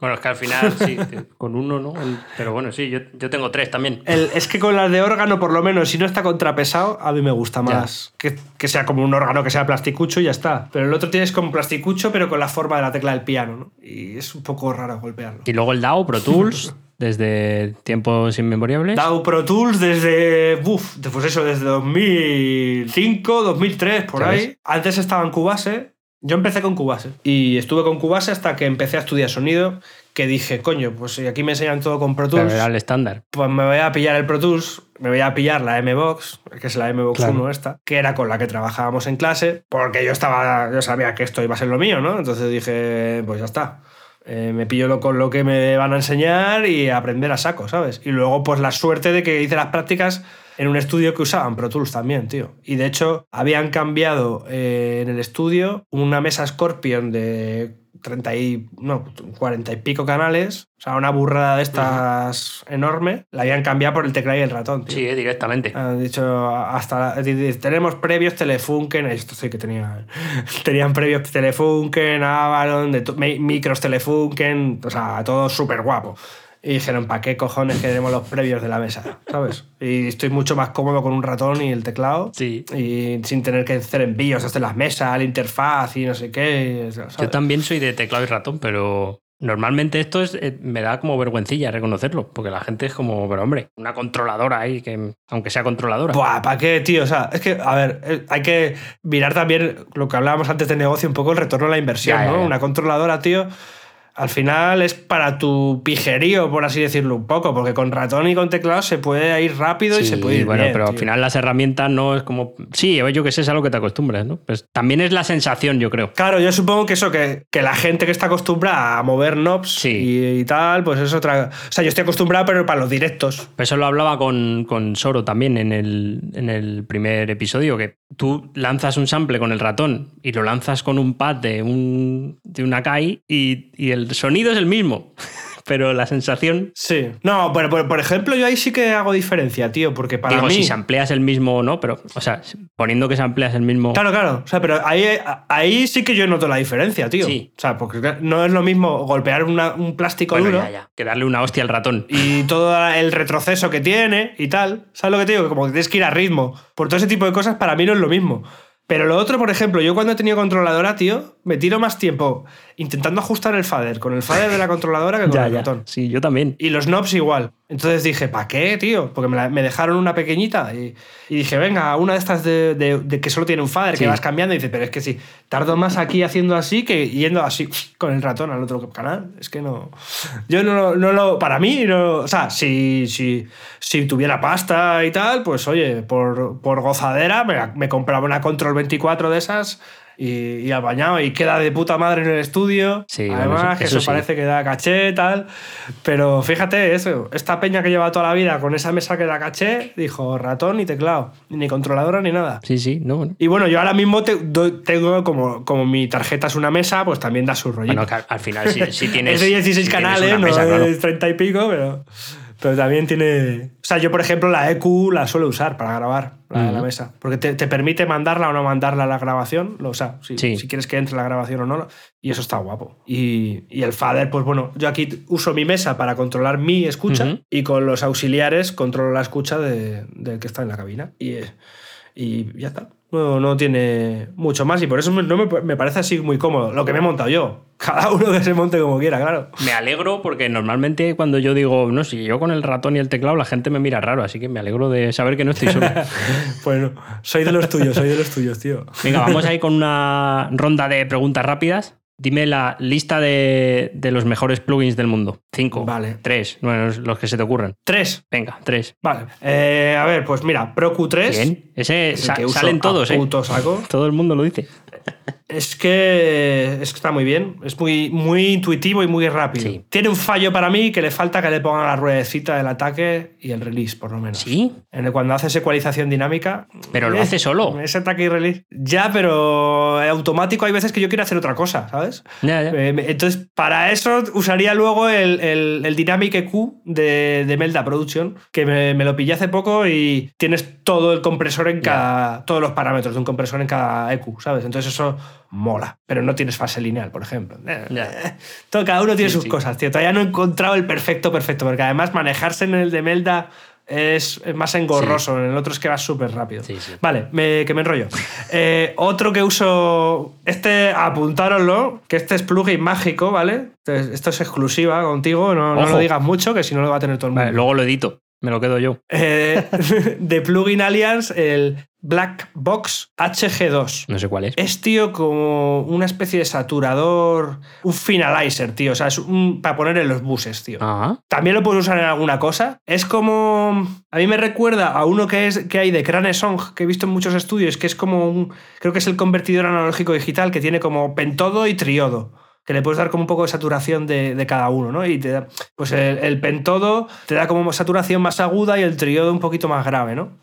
A: Bueno, es que al final sí, con uno, ¿no? El- pero bueno, sí, yo, yo tengo tres también.
B: El- es que con las de órgano, por lo menos, si no está contrapesado, a mí me gusta más que, que sea como un órgano que sea plasticucho y ya está. Pero el otro tienes como plasticucho, pero con la forma de la tecla del piano, ¿no? Y es un poco raro golpearlo.
A: Y luego el DAO, Pro Tools, desde tiempos inmemoriales.
B: DAW Pro Tools desde, uf, pues eso, desde 2005, 2003, por ahí. Antes estaba en Cubase. Yo empecé con Cubase. Y estuve con Cubase hasta que empecé a estudiar sonido, que dije, coño, pues si aquí me enseñan todo con Pro
A: Pero
B: Tools.
A: era el estándar.
B: Pues me voy a pillar el Pro Tools, me voy a pillar la M-Box, que es la M-Box
A: Claro.
B: 1 esta, que era con la que trabajábamos en clase, porque yo estaba, yo sabía que esto iba a ser lo mío, ¿no? Entonces dije, pues ya está. Eh, me pillo lo- con lo que me van a enseñar y aprender a saco, ¿sabes? Y luego, pues la suerte de que hice las prácticas en un estudio que usaban Pro Tools también, tío. Y de hecho, habían cambiado eh, en el estudio una mesa Scorpion de 30 y, no, 40 y pico canales, o sea, una burrada de estas enorme, la habían cambiado por el teclado y el ratón, tío.
A: Sí, eh, directamente.
B: Han dicho, hasta tenemos previos Telefunken, esto sí que tenía, tenían previos Telefunken, Avalon, de micros Telefunken, o sea, todo súper guapo. Y dijeron, ¿para qué cojones queremos los previos de la mesa? ¿Sabes? Y estoy mucho más cómodo con un ratón y el teclado.
A: Sí.
B: Y sin tener que hacer envíos hasta las mesas, la interfaz y no sé qué. ¿sabes?
A: Yo también soy de teclado y ratón, pero Normalmente esto es, eh, me da como vergüencilla reconocerlo, porque la gente es como, pero hombre, una controladora ahí, que aunque sea controladora.
B: Buah, ¿para qué, tío? O sea, es que, a ver, eh, hay que mirar también lo que hablábamos antes de negocio, un poco el retorno a la inversión,
A: Ya, ya,
B: ¿no?
A: ya.
B: Una controladora, tío, al final es para tu pijerío, por así decirlo un poco, porque con ratón y con teclado se puede ir rápido y se puede ir
A: bueno,
B: bien,
A: pero al final las herramientas no es como. Sí, yo que sé, es a lo que te acostumbras, ¿no? Pues también es la sensación, yo creo.
B: Claro, yo supongo que eso, que, que la gente que está acostumbrada a mover knobs
A: Sí.
B: y, y tal, pues es otra. O sea, yo estoy acostumbrado, pero para los directos.
A: Eso lo hablaba con, con Soro también en el, en el primer episodio, que tú lanzas un sample con el ratón y lo lanzas con un pad de, un, de una Kai y, y el sonido es el mismo, pero la sensación...
B: Sí. No, pero por, por ejemplo, yo ahí sí que hago diferencia, tío, porque para
A: digo,
B: mí.
A: si sampleas el mismo o no, pero, o sea, poniendo que sampleas el mismo...
B: Claro, claro. O sea, pero ahí, ahí sí que yo noto la diferencia, tío.
A: Sí.
B: O sea, porque no es lo mismo golpear una- un plástico
A: Bueno,
B: duro
A: ya, ya, que darle una hostia al ratón.
B: y todo el retroceso que tiene y tal. ¿Sabes lo que te digo? Que como que tienes que ir a ritmo. Por todo ese tipo de cosas, para mí no es lo mismo. Pero lo otro, por ejemplo, yo cuando he tenido controladora, tío, me tiro más tiempo intentando ajustar el fader con el fader de la controladora que con
A: Ya,
B: el
A: ya.
B: ratón.
A: Sí, yo también.
B: Y los knobs igual. Entonces dije, ¿para qué, tío? Porque me, la- me dejaron una pequeñita y, y dije, venga, una de estas de, de- de que solo tiene un fader,
A: Sí.
B: que vas cambiando. Y dice, pero es que sí, tardo más aquí haciendo así que yendo así con el ratón al otro canal. Es que no. Yo no, lo- no lo. Para mí, no. O sea, si, si, si tuviera pasta y tal, pues oye, por, por gozadera me, me compraba una Control 24 de esas. Y, y al bañado y queda de puta madre en el estudio.
A: Sí, bueno,
B: Además,
A: eso-
B: que
A: eso
B: eso
A: sí.
B: parece que da caché tal. Pero fíjate eso, esta peña que lleva toda la vida con esa mesa que da caché, dijo ratón ni teclado, ni controladora ni nada.
A: Sí, sí, no.
B: Y bueno, yo ahora mismo te- tengo como, como mi tarjeta es una mesa, pues también da su rollito.
A: Bueno, que al, al final sí tienes...
B: es de 16
A: sí tienes
B: canales, no
A: mesa, claro.
B: es 30 y pico, pero, pero también tiene... O sea, yo por ejemplo la EQ la suelo usar para grabar, la de la mesa, porque te, te permite mandarla o no mandarla a la grabación, lo, o sea, si,
A: Sí.
B: si quieres que entre la grabación o no, y eso está guapo. Y, y el fader, pues bueno, yo aquí uso mi mesa para controlar mi escucha y con los auxiliares controlo la escucha de- del que está en la cabina. Y, y ya está. No, no tiene mucho más y por eso me, no me, me parece así muy cómodo. Lo que me he montado yo. Cada uno que se monte como quiera, claro.
A: Me alegro porque normalmente cuando yo digo, no, si yo con el ratón y el teclado, la gente me mira raro, así que me alegro de saber que no estoy solo.
B: Bueno, soy de los tuyos, soy de los tuyos, tío.
A: Venga, vamos ahí con una ronda de preguntas rápidas. Dime la lista de, de los mejores plugins del mundo. Cinco.
B: Vale.
A: Tres. Bueno, los que se te ocurran.
B: Tres.
A: Venga, tres.
B: Vale. Eh, a ver, pues mira, Pro Q3.
A: Bien. Ese
B: es
A: sa- salen todos, ¿eh?
B: saco.
A: Todo el mundo lo dice.
B: Es que, es que está muy bien. Es muy, muy intuitivo y muy rápido.
A: Sí.
B: Tiene un fallo para mí que le falta que le pongan la ruedecita del ataque y el release, por lo menos.
A: ¿Sí?
B: En el- cuando haces ecualización dinámica.
A: Pero lo
B: eh,
A: hace solo.
B: Ese ataque y release. Ya, pero automático hay veces que yo quiero hacer otra cosa, ¿sabes?
A: Ya, ya.
B: Eh, entonces, para eso usaría luego el, el, el Dynamic EQ de, de Melda Production, que me, me lo pillé hace poco y tienes todo el compresor en cada. todos los parámetros de un compresor en cada EQ, ¿sabes? Entonces eso mola. Pero no tienes fase lineal, por ejemplo. Eh,
A: Ya.
B: Todo, cada uno tiene
A: Sí,
B: sus
A: sí.
B: cosas, tío. Todavía no he encontrado el perfecto, perfecto, porque además manejarse en el de Melda. Es más engorroso, en el otro es que va súper rápido. Vale, me- que me enrollo. Eh, otro que uso, este apuntároslo, que este es plugin mágico, ¿vale? Entonces, esto es exclusiva contigo, no, no lo digas mucho, que si no lo va a tener todo el mundo.
A: Vale, luego lo edito. Me lo quedo yo.
B: Eh, de Plugin Alliance, el Black Box HG2.
A: No sé cuál es.
B: Es, tío, como una especie de saturador, un finalizer, tío. O sea, es un, para poner en los buses, tío.
A: Ajá.
B: También lo puedes usar en alguna cosa. Es como. A mí me recuerda a uno que, es, que hay de Crane Song, que he visto en muchos estudios, que es como un. Creo que es el convertidor analógico digital, que tiene como pentodo y triodo. Que le puedes dar como un poco de saturación de, de cada uno, ¿no? Y te da. Pues el, el pentodo te da como saturación más aguda y el triodo un poquito más grave, ¿no?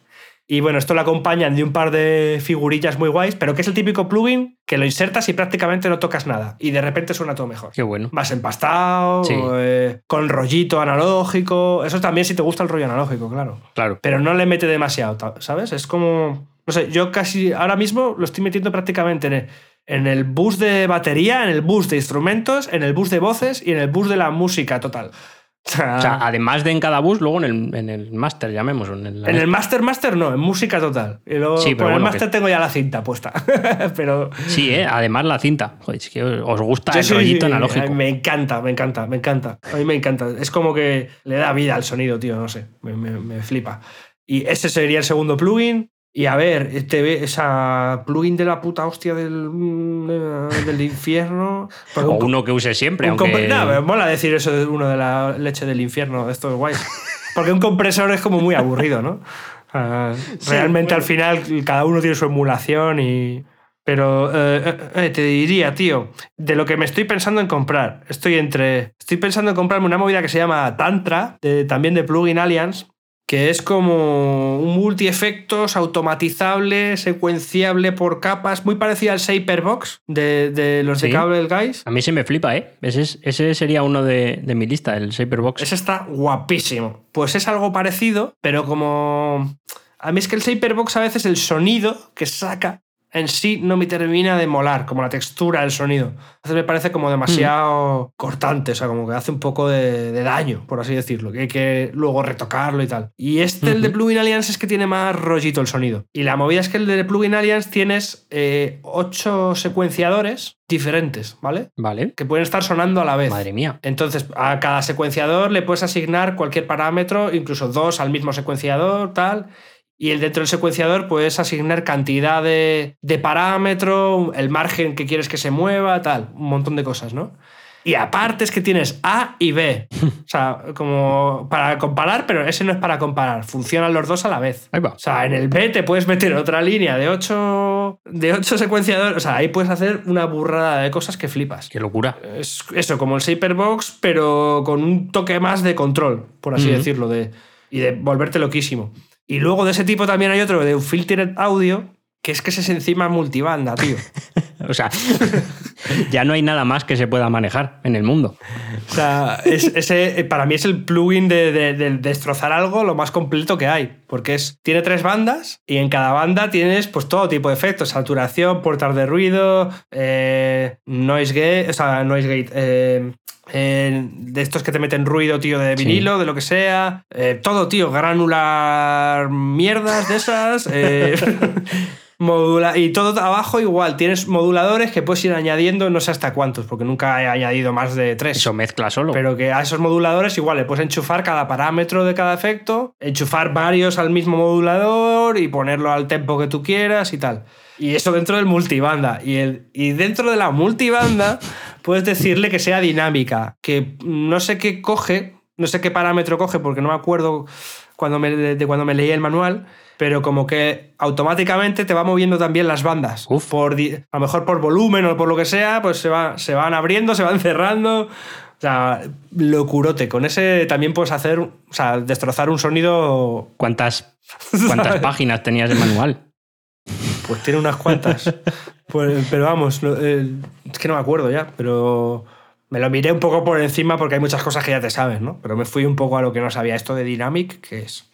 B: Y bueno, esto lo acompañan de un par de figurillas muy guays, pero que es el típico plugin que lo insertas y prácticamente no tocas nada. Y de repente suena todo mejor
A: Qué bueno.
B: más empastado,
A: Sí.
B: eh, con rollito analógico. Eso también si te gusta el rollo analógico, claro.
A: Claro.
B: Pero no le mete demasiado, ¿sabes? Es como. No sé, yo casi ahora mismo lo estoy metiendo prácticamente en el, en el bus de batería, en el bus de instrumentos, en el bus de voces y en el bus de la música total. O sea,
A: O sea, además de en cada bus, luego en el, en el máster, llamémoslo. En el,
B: en el Master Master no, en música total. Y luego,
A: Sí, pero
B: por el Master tengo ya la cinta puesta. pero.
A: Sí, ¿eh? además la cinta. Joder, es que os gusta
B: Sí,
A: el
B: sí,
A: rollito
B: sí,
A: analógico.
B: Me encanta, me encanta, me encanta. A mí me encanta. Es como que le da vida al sonido, tío, no sé. Me, me- me flipa. Y ese sería el segundo plugin. Y a ver, este, esa plugin de la puta hostia del, mm, del infierno.
A: O
B: un-
A: uno que use siempre,
B: un
A: aunque...
B: no, me mola decir eso de uno de la leche del infierno, de estos guays. Porque un compresor es como muy aburrido, ¿no? Realmente al final cada uno tiene su emulación y. Pero eh, eh, eh, te diría, tío, de lo que me estoy pensando en comprar, estoy entre. Estoy pensando en comprarme una movida que se llama Tantra, de- también de Plugin Alliance, que es como un multi-efectos automatizable, secuenciable por capas, muy parecido al Saperbox de, de los de. Cable Guys.
A: A mí se me flipa, ¿eh? Ese, es- ese sería uno de, de mi lista, el Saperbox.
B: Ese está guapísimo. Pues es algo parecido, pero como. A mí es que el Saperbox a veces el sonido que saca en sí no me termina de molar, como la textura del sonido. Veces me parece como demasiado cortante, o sea, como que hace un poco de, de daño, por así decirlo, que hay que luego retocarlo y tal. Y este, el de. Plugin Alliance, es que tiene más rollito el sonido. Y la movida es que el de Plugin Alliance tienes eh, ocho secuenciadores diferentes, ¿vale?
A: Vale.
B: Que pueden estar sonando a la vez.
A: Madre mía.
B: Entonces, a cada secuenciador le puedes asignar cualquier parámetro, incluso dos al mismo secuenciador, tal. Y el dentro del secuenciador puedes asignar cantidad de, de parámetro, el margen que quieres que se mueva, tal. Un montón de cosas, ¿no? Y aparte es que tienes A y B. O sea, como para comparar, pero ese no es para comparar. Funcionan los dos a la vez.
A: Ahí va.
B: O sea, en el B te puedes meter otra línea de 8 de ocho secuenciadores. O sea, ahí puedes hacer una burrada de cosas que flipas.
A: Qué locura.
B: Es eso, como el Saperbox, pero con un toque más de control, por así decirlo, de, y de volverte loquísimo. Y luego de ese tipo también hay otro de un filtered audio, que es que ese es encima multibanda, tío.
A: O sea, ya no hay nada más que se pueda manejar en el mundo.
B: O sea, es- ese eh, para mí es el plugin de, de- de destrozar algo lo más completo que hay. Porque es, tiene tres bandas y en cada banda tienes pues todo tipo de efectos. Saturación, puertas de ruido, eh, noise gate, o sea, noise gate. eh, eh, de estos que te meten ruido, tío, de
A: Sí.
B: vinilo, de lo que sea. eh, todo, tío, granular mierdas de esas. eh, modula y todo abajo igual. Tienes moduladores que puedes ir añadiendo no sé hasta cuántos, porque nunca he añadido más de tres.
A: Eso mezcla solo.
B: Pero que a esos moduladores igual le puedes enchufar cada parámetro de cada efecto, enchufar varios al mismo modulador y ponerlo al tempo que tú quieras y tal. Y eso dentro del multibanda. Y, el, y dentro de la multibanda puedes decirle que sea dinámica, que no sé qué coge, no sé qué parámetro coge porque no me acuerdo cuando me, de, de cuando me leí el manual, pero como que automáticamente te va moviendo también las bandas.
A: Uf.
B: Por, di- a lo mejor por volumen o por lo que sea, pues se, va, se van abriendo, se van cerrando. O sea, locurote. Con ese también puedes hacer, o sea, destrozar un sonido.
A: ¿Cuántas, cuántas páginas tenías de manual?
B: Pues tiene unas cuantas. Pues, pero vamos, eh, es que no me acuerdo ya, pero me lo miré un poco por encima porque hay muchas cosas que ya te sabes, ¿no? Pero me fui un poco a lo que no sabía. Esto de Dynamic, que es.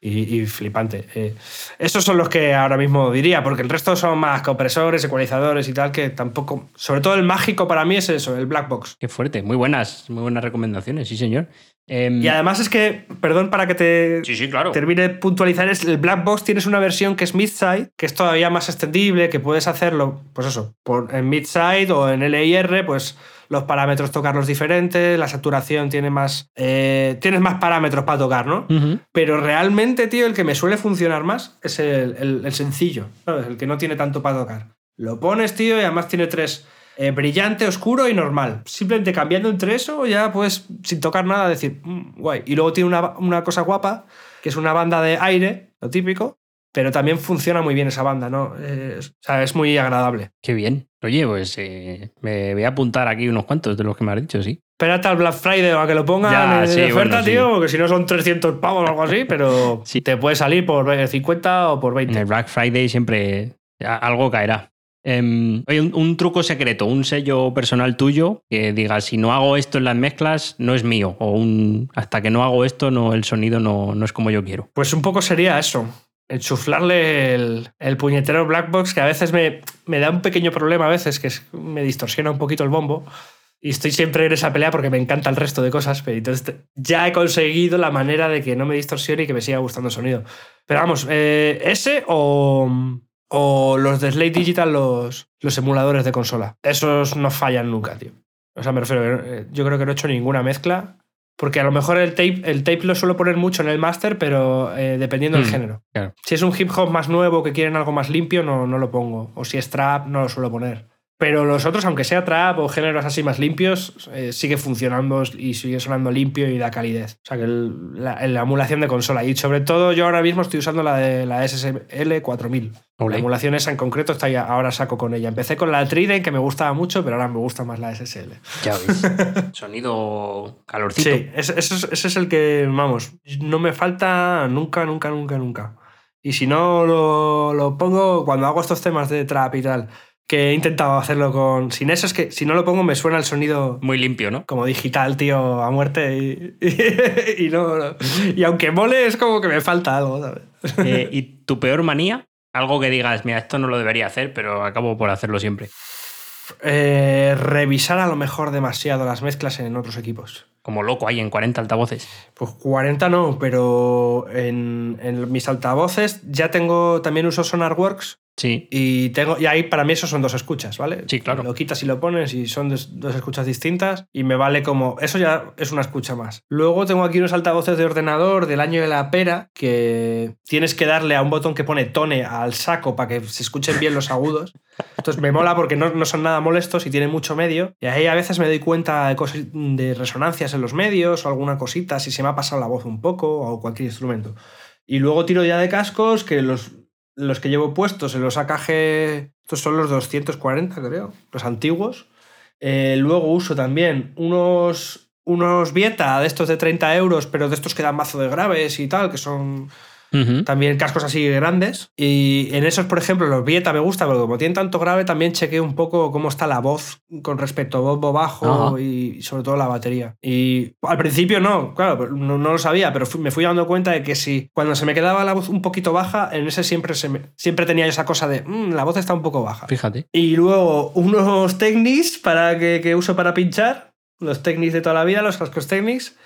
B: Y, y flipante. Eh, esos son los que ahora mismo diría, porque el resto son más compresores, ecualizadores y tal, que tampoco. Sobre todo el mágico para mí es eso, el black box.
A: Qué fuerte. Muy buenas, muy buenas recomendaciones, sí, señor. Em,
B: Y además es que, perdón para que te
A: sí, sí, claro.
B: termine de puntualizar, es el Black Box tienes una versión que es mid-side, que es todavía más extendible, que puedes hacerlo, pues eso, por, en mid-side o en LIR, pues los parámetros tocarlos diferentes, la saturación tiene más. eh, tienes más parámetros para tocar, ¿no? Pero realmente, tío, el que me suele funcionar más es el, el- el sencillo, ¿sabes? El que no tiene tanto para tocar. Lo pones, tío, y además tiene tres. eh, brillante, oscuro y normal. Simplemente cambiando entre eso, ya puedes, sin tocar nada, decir, "Mm, guay. Y luego tiene una, una cosa guapa, que es una banda de aire, lo típico, pero también funciona muy bien esa banda, ¿no? Eh, o sea, es muy agradable.
A: Qué bien. Oye, pues eh, me voy a apuntar aquí unos cuantos de los que me has dicho, sí.
B: Espérate al Black Friday o a que lo pongan
A: Ya,
B: en
A: sí,
B: oferta,
A: bueno, sí.
B: tío, porque si no son 300 pavos o algo así, pero
A: Sí.
B: te puede salir por 50 o por 20.
A: En el Black Friday siempre algo caerá. Em, oye, un, un truco secreto, un sello personal tuyo que diga, si no hago esto en las mezclas, no es mío. O un hasta que no hago esto, no, el sonido no, no es como yo quiero.
B: Pues un poco sería eso. Enchuflarle el, el puñetero black box, que a veces me, me da un pequeño problema, a veces, que me distorsiona un poquito el bombo. Y estoy siempre en esa pelea porque me encanta el resto de cosas, pero ya he conseguido la manera de que no me distorsione y que me siga gustando el sonido. Pero vamos, eh, ese o, o los de Slate Digital, los, los emuladores de consola. Esos no fallan nunca, tío. O sea, me refiero, eh, yo creo que no he hecho ninguna mezcla. Porque a lo mejor el tape, el tape lo suelo poner mucho en el máster, pero eh, dependiendo del
A: Mm,
B: género.
A: claro.
B: Si es un hip hop más nuevo que quieren algo más limpio, no, no lo pongo. O si es trap, no lo suelo poner. Pero los otros, aunque sea trap o géneros así más limpios, eh, sigue funcionando y sigue sonando limpio y da calidez. O sea que el- la, la emulación de consola. Y sobre todo yo ahora mismo estoy usando la de la SSL 4000.
A: Ole.
B: La emulación esa en concreto está ya, ahora saco con ella. Empecé con la Trident que me gustaba mucho, pero ahora me gusta más la SSL.
A: Ya ves. Sonido calorcito.
B: Sí, ese, ese es- ese es el que, vamos, no me falta nunca, nunca, nunca, nunca. Y si no lo, lo pongo cuando hago estos temas de trap y tal, que he intentado hacerlo con. Sin eso, es que si no lo pongo me suena el sonido
A: Muy limpio, ¿no?
B: como digital, tío, a muerte. Y, y, y no, no. Y aunque mole, es como que me falta algo, ¿sabes?
A: Eh, ¿Y tu peor manía? Algo que digas, mira, esto no lo debería hacer, pero acabo por hacerlo siempre.
B: Eh, revisar a lo mejor demasiado las mezclas en otros equipos.
A: Como loco ahí en 40 altavoces.
B: Pues 40 no, pero en, en mis altavoces ya tengo, también uso SonarWorks
A: Sí.
B: y, tengo, y ahí para mí eso son dos escuchas, ¿vale?
A: Sí, claro.
B: Lo quitas y lo pones y son dos, dos escuchas distintas y me vale como, eso ya es una escucha más. Luego tengo aquí unos altavoces de ordenador del año de la pera que tienes que darle a un botón que pone tone al saco para que se escuchen bien los agudos. Entonces me mola porque no, no son nada molestos y tienen mucho medio. Y ahí a veces me doy cuenta de, cosas, de resonancias los medios o alguna cosita, si se me ha pasado la voz un poco o cualquier instrumento. Y luego tiro ya de cascos que los, los que llevo puestos en los AKG, estos son los 240 creo, los antiguos. Eh, luego uso también unos, unos Vieta de estos de 30 euros, pero de estos que dan mazo de graves y tal, que son También cascos así grandes. Y en esos, por ejemplo, los Vieta me gusta, porque como tienen tanto grave, también chequeo un poco cómo está la voz con respecto a bombo bajo y sobre todo la batería. Y al principio no, claro, no, no lo sabía, pero fui- me fui dando cuenta de que si cuando se me quedaba la voz un poquito baja, en ese siempre, se me- siempre tenía esa cosa de "Mm, la voz está un poco baja.
A: Fíjate.
B: Y luego unos Technics para que, que uso para pinchar, los Technics de toda la vida, los cascos Technics.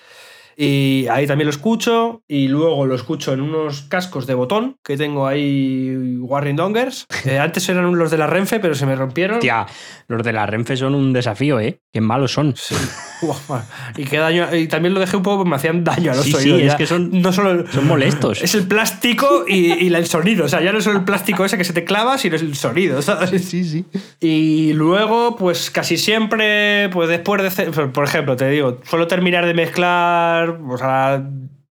B: Y ahí también lo escucho. Y luego lo escucho en unos cascos de botón que tengo ahí, Warring Dongers. Eh, antes eran los de la Renfe, pero se me rompieron.
A: Tía, los de la Renfe son un desafío, ¿eh? Qué malos son.
B: Sí. Y qué daño. Y también lo dejé un poco porque me hacían daño a los
A: Sí, sí,
B: oídos.
A: es
B: ya.
A: que son-
B: No solo.
A: Son molestos.
B: Es el plástico y, el sonido. O sea, ya no es solo el plástico ese que se te clava, sino es el sonido, ¿sabes?
A: Sí, sí.
B: Y luego, pues casi siempre, pues después de. Por ejemplo, te digo, suelo terminar de mezclar pues, a las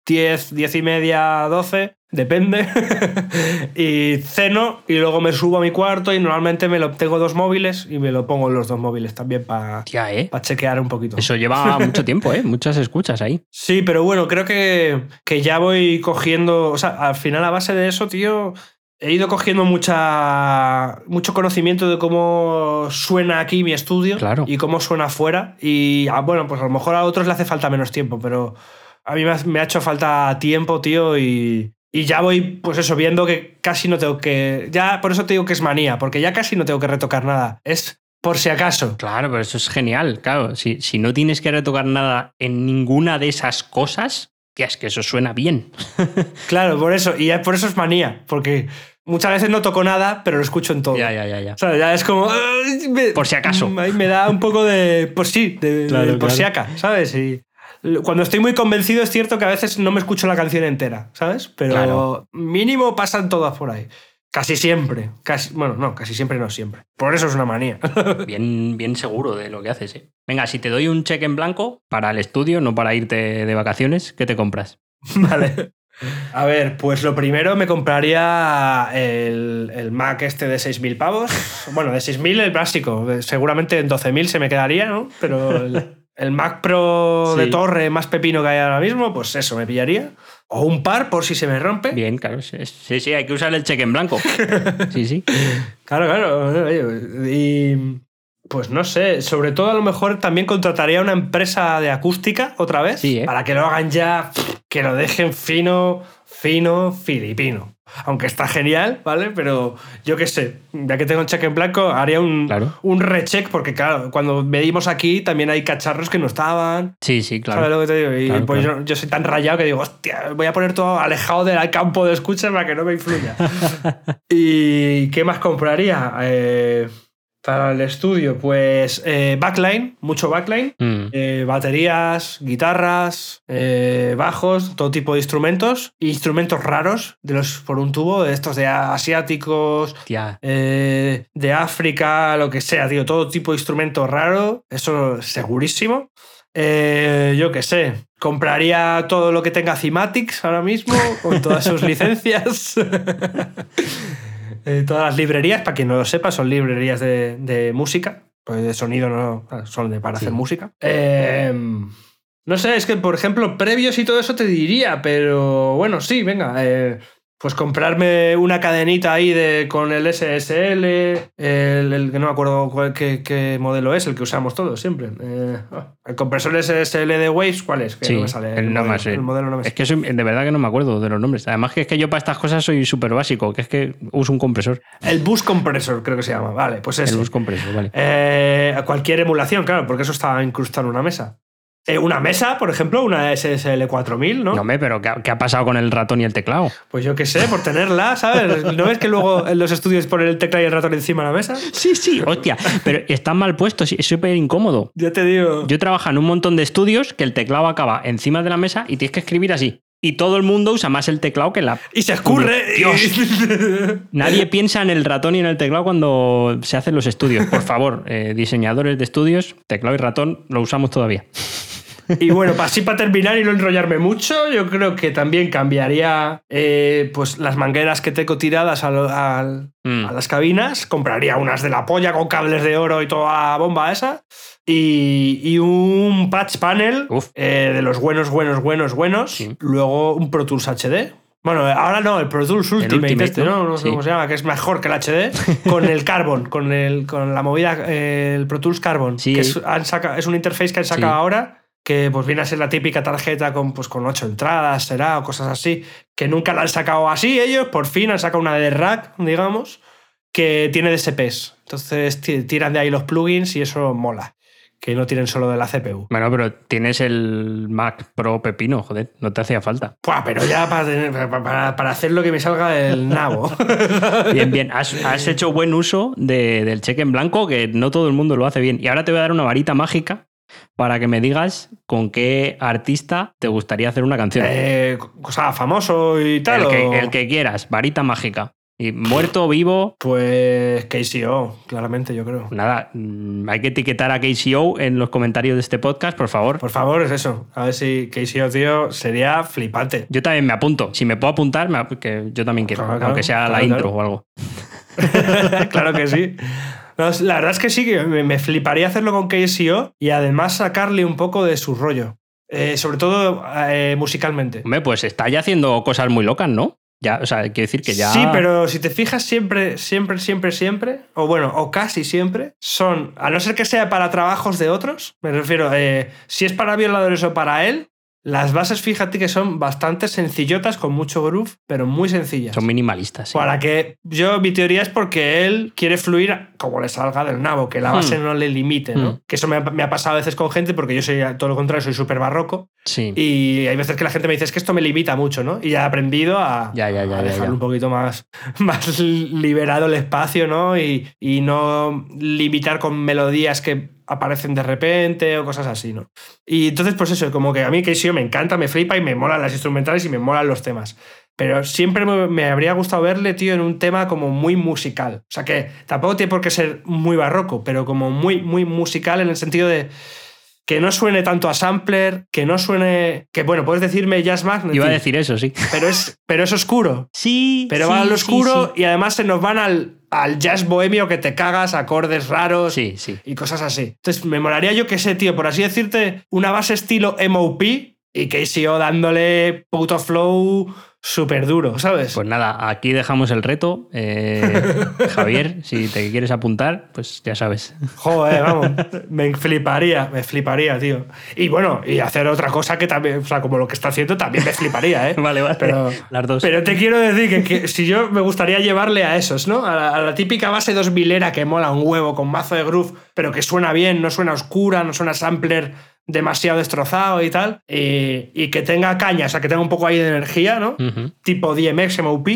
B: 10, 10 y media, 12, depende. y ceno y luego me subo a mi cuarto y normalmente me lo tengo dos móviles y me lo pongo en los dos móviles también para
A: ¿eh?
B: chequear un poquito.
A: Eso lleva mucho tiempo, ¿eh? Muchas escuchas ahí.
B: Sí, pero bueno, creo que, que ya voy cogiendo. O sea, al final, a base de eso, tío, he ido cogiendo mucha, mucho conocimiento de cómo suena aquí mi estudio
A: Claro.
B: y cómo suena afuera. Y ah, bueno, pues a lo mejor a otros le hace falta menos tiempo, pero a mí me ha, me ha hecho falta tiempo, tío, y. Y ya voy, pues eso, viendo que casi no tengo que. Ya, por eso te digo que es manía, porque ya casi no tengo que retocar nada. Es por si acaso.
A: Claro, pero eso es genial. Claro, si, si no tienes que retocar nada en ninguna de esas cosas, tía, es que eso suena bien.
B: Claro, por eso. Y ya por eso es manía, porque muchas veces no toco nada, pero lo escucho en todo.
A: Ya, ya, ya, ya.
B: O sea, ya es como. "Ay, me-
A: Por si acaso.
B: Ahí me da un poco de. Pues sí, de,
A: Claro,
B: de por
A: claro.
B: si acaso, ¿sabes? Y cuando estoy muy convencido, es cierto que a veces no me escucho la canción entera, ¿sabes? Pero
A: Claro.
B: mínimo pasan todas por ahí. Casi siempre. Casi, bueno, no, casi siempre no siempre. Por eso es una manía.
A: Bien, bien seguro de lo que haces, ¿eh? Venga, si te doy un cheque en blanco para el estudio, no para irte de vacaciones, ¿qué te compras?
B: vale. A ver, pues lo primero me compraría el, el Mac este de 6.000 pavos. Bueno, de 6.000 el básico. Seguramente en 12.000 se me quedaría, ¿no? Pero el, el Mac Pro
A: Sí.
B: de torre más pepino que hay ahora mismo, pues eso me pillaría. O un par por si se me rompe.
A: Bien, claro. Sí, sí, hay que usar el cheque en blanco. Sí, sí.
B: Claro, claro. Y pues no sé, sobre todo a lo mejor también contrataría una empresa de acústica otra vez
A: Sí, ¿eh?
B: para que lo hagan ya, que lo dejen fino. Fino filipino. Aunque está genial, ¿vale? Pero yo qué sé, ya que tengo un cheque en blanco, haría un,
A: Claro.
B: un recheck, porque claro, cuando medimos aquí también hay cacharros que no estaban.
A: Sí, sí, claro.
B: ¿Sabes lo que te digo? Y
A: Claro,
B: pues
A: claro.
B: Yo, yo soy tan rayado que digo, hostia, voy a poner todo alejado del campo de escucha para que no me influya. ¿Y qué más compraría? Eh, para el estudio, pues eh, backline, mucho backline.
A: Mm.
B: Eh, baterías, guitarras, eh, bajos, todo tipo de instrumentos. Instrumentos raros de los por un tubo, de estos de asiáticos, de África, lo que sea, tío. Todo tipo de instrumento raro, eso segurísimo. Eh, yo qué sé, compraría todo lo que tenga Cymatics ahora mismo, con todas sus licencias. Eh, todas las librerías, para quien no lo sepa, son librerías de, de música, pues de sonido no, son de, para
A: Sí.
B: hacer música. Eh, no sé, es que por ejemplo, previos y todo eso te diría, pero bueno, sí, venga. eh, pues comprarme una cadenita ahí de, con el SSL, el, el que no me acuerdo cuál- qué, qué modelo es, el que usamos todos siempre. Eh, ah, el compresor SSL de Waves, ¿cuál es? Que
A: Sí,
B: no me sale.
A: el no
B: modelo,
A: más, sí.
B: el modelo no me
A: Es
B: sale.
A: que soy- de verdad que no me acuerdo de los nombres. Además que es que yo para estas cosas soy súper básico, que es que uso un compresor.
B: El bus compresor, creo que se llama. Vale, pues ese.
A: El bus compresor, vale.
B: Eh, cualquier emulación, claro, porque eso está incrustado en una mesa. Eh, una mesa, por ejemplo, una SSL 4000, ¿no?
A: No, hombre, pero ¿qué ha, qué ha pasado con el ratón y el teclado?
B: Pues yo qué sé, por tenerla, ¿sabes? ¿No ves que luego en los estudios ponen el teclado y el ratón encima de la mesa?
A: Sí, sí. Hostia, pero están mal puestos, es súper incómodo.
B: Ya te digo.
A: Yo trabajo en un montón de estudios que el teclado acaba encima de la mesa y tienes que escribir así. Y todo el mundo usa más el teclado que la...
B: Y se escurre.
A: Dios. Nadie piensa en el ratón y en el teclado cuando se hacen los estudios. Por favor, eh, diseñadores de estudios, teclado y ratón lo usamos todavía.
B: Y bueno, así para terminar y no enrollarme mucho, yo creo que también cambiaría eh, pues las mangueras que tengo tiradas al-
A: Mm.
B: a las cabinas, compraría unas de la polla con cables de oro y toda la bomba esa, y, y un patch panel eh, de los buenos, buenos, buenos, buenos,
A: Sí.
B: luego un Pro Tools HD. Bueno, ahora no, el Pro Tools Ultimate,
A: Ultimate,
B: este, ¿no?
A: ¿no?
B: Sé
A: Sí.
B: cómo se llama, que es mejor que el HD, con el Carbon, con, el, con la movida, eh, el Pro Tools Carbon,
A: Sí.
B: que es, han saca- es un interface que han sacado
A: Sí.
B: ahora, que pues viene a ser la típica tarjeta con, pues, con ocho entradas, será, o cosas así, que nunca la han sacado así ellos, por fin han sacado una de rack, digamos, que tiene DSPs. Entonces ti- tiran de ahí los plugins y eso mola, que no tienen solo de la CPU.
A: Bueno, pero tienes el Mac Pro Pepino, joder, no te hacía falta.
B: Pero ya para, tener- para, para- para hacer lo que me salga del nabo.
A: Bien, bien, has, has hecho buen uso de- del cheque en blanco, que no todo el mundo lo hace bien. Y ahora te voy a dar una varita mágica para que me digas con qué artista te gustaría hacer una canción.
B: eh, cosa famoso y tal.
A: el,
B: o-
A: que, el que quieras, varita mágica. Y muerto, vivo,
B: Pues KCO, claramente, yo creo.
A: nada, mm, hay que etiquetar a KCO en los comentarios de este podcast, por favor.
B: Por favor, es eso. A ver si KCO, tío, sería flipante.
A: Yo también me apunto. Si me puedo apuntar, me ap- que yo también quiero,
B: Claro, claro,
A: aunque sea la intro o algo.
B: claro que sí. No, la verdad es que sí, que me, fliparía hacerlo con KCO y además sacarle un poco de su rollo. Eh, sobre todo eh, musicalmente.
A: Hombre, pues está ya haciendo cosas muy locas, ¿no? Ya, o sea, quiero decir que ya.
B: Sí, pero si te fijas siempre, siempre, siempre, siempre, o bueno, o casi siempre, son, a no ser que sea para trabajos de otros, me refiero, eh, si es para violadores o para él, las bases, fíjate que son bastante sencillotas, con mucho groove, pero muy sencillas.
A: Son minimalistas. sí.
B: Para que yo, mi teoría es porque él quiere fluir como le salga del nabo, que la base
A: Hmm.
B: no le limite, ¿no?
A: Hmm.
B: Que eso me ha, me ha pasado a veces con gente porque yo soy todo lo contrario, soy súper barroco
A: Sí.
B: y hay veces que la gente me dice es que esto me limita mucho, ¿no? Y ya he aprendido a,
A: Ya, ya, ya,
B: a dejar un poquito más, más liberado el espacio, ¿no? Y, y no limitar con melodías que aparecen de repente o cosas así, ¿no? Y entonces, pues eso, como que a mí KCO me encanta, me flipa y me molan las instrumentales y me molan los temas. Pero siempre me, me habría gustado verle, tío, en un tema como muy musical. O sea que tampoco tiene por qué ser muy barroco, pero como muy, muy musical en el sentido de que no suene tanto a sampler, que no suene... Que bueno, puedes decirme jazz magnet,
A: Iba a decir eso, sí.
B: pero es, pero es oscuro.
A: Sí.
B: Pero
A: sí,
B: va al oscuro
A: sí.
B: y además se nos van al, al jazz bohemio que te cagas, acordes raros
A: Sí, sí.
B: y cosas así. Entonces, me molaría yo que sé, tío, por así decirte, una base estilo MOP y KCO dándole puto flow súper duro, ¿sabes?
A: Pues nada, aquí dejamos el reto. Eh, Javier, si te quieres apuntar, pues ya sabes.
B: Joder, vamos, me fliparía, me fliparía, tío. Y bueno, y hacer otra cosa que también, o sea, como lo que está haciendo, también me fliparía, ¿eh?
A: Vale, vale.
B: Pero,
A: Las dos.
B: Pero te quiero decir que, que si yo me gustaría llevarle a esos, ¿no? A la, a la típica base 2000era que mola un huevo con mazo de groove, pero que suena bien, no suena oscura, no suena sampler demasiado destrozado y tal, y, y que tenga caña, o sea, que tenga un poco ahí de energía, ¿no? Tipo DMX, MOP,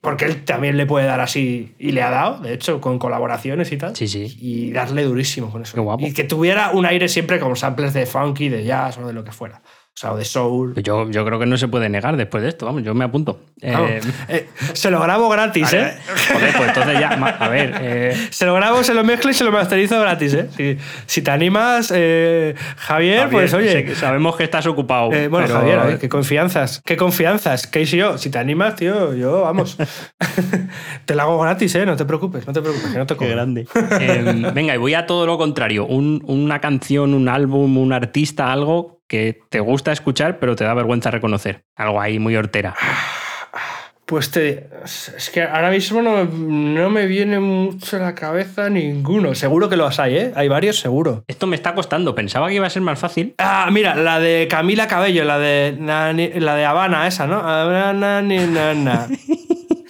B: porque él también le puede dar así, y le ha dado, de hecho, con colaboraciones y tal.
A: Sí, sí.
B: Y darle durísimo con eso.
A: Qué guapo.
B: Y que tuviera un aire siempre con samples de funky, de jazz o de lo que fuera. O sea, o de soul.
A: Yo, yo creo que no se puede negar después de esto, vamos, yo me apunto.
B: Vamos,
A: Eh,
B: eh, se lo grabo gratis, ¿eh?
A: Joder, pues entonces ya, a ver, eh,
B: Se lo grabo, se lo mezclo y se lo masterizo gratis, ¿eh? Si, si te animas, Javier,
A: Javier,
B: pues oye.
A: que sabemos que estás ocupado.
B: bueno,
A: pero-
B: Javier, a ver, qué confianzas. Qué confianzas. ¿Qué hice yo? Si te animas, tío, yo, vamos. te lo hago gratis, ¿eh? No te preocupes, no te preocupes, que no te
A: Qué grande. Eh, venga, y voy a todo lo contrario. Un- una canción, un álbum, un artista, algo que te gusta escuchar, pero te da vergüenza reconocer. Algo ahí muy hortera.
B: Pues te. Es que ahora mismo no, no me viene mucho a la cabeza ninguno. Seguro que los hay, ¿eh? Hay varios, seguro.
A: Esto me está costando. Pensaba que iba a ser más fácil.
B: Ah, mira, la de Camila Cabello, la de, la de Habana, esa, ¿no? Habana, na, ni, na, na.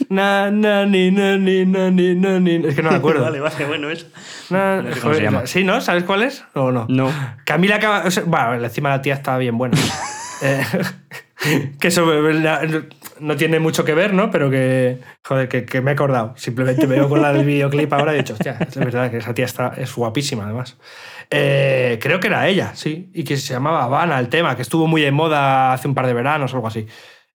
B: Na, na, ni, na, ni, na, ni, na, ni. Es que no me acuerdo.
A: vale, bueno, eso.
B: Na-
A: No sé cómo se llama.
B: ¿Sí, no? ¿Sabes cuál es? ¿O no?
A: No.
B: Camila Cabello. Bueno, encima la tía está bien buena. Eh, que eso la- no tiene mucho que ver, ¿no? Pero que, joder, que, que me he acordado. Simplemente me veo con la del videoclip ahora y he dicho, hostia, es verdad que esa tía está, es guapísima, además. Eh, creo que era ella, sí. Y que se llamaba Habana el tema, que estuvo muy de moda hace un par de veranos o algo así.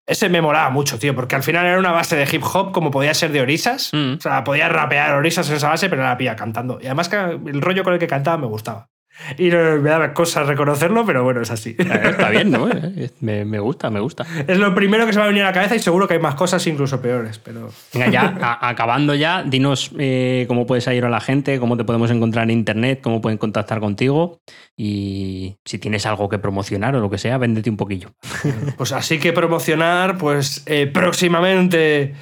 B: Ese me molaba mucho, tío, porque al final era una base de hip hop como podía ser de Orisas.
A: Mm.
B: O sea, podía rapear Orisas en esa base, pero era la pilla cantando. Y además que el rollo con el que cantaba me gustaba. Y no, me daba cosas reconocerlo, pero bueno, es así.
A: Eh, Está bien, ¿no? Eh, Me, me gusta, me gusta.
B: Es lo primero que se me va a venir a la cabeza y seguro que hay más cosas incluso peores, pero...
A: Venga, ya, a- acabando ya, dinos eh, cómo puedes ir a la gente, cómo te podemos encontrar en internet, cómo pueden contactar contigo y si tienes algo que promocionar o lo que sea, véndete un poquillo.
B: Pues así que promocionar, pues eh, próximamente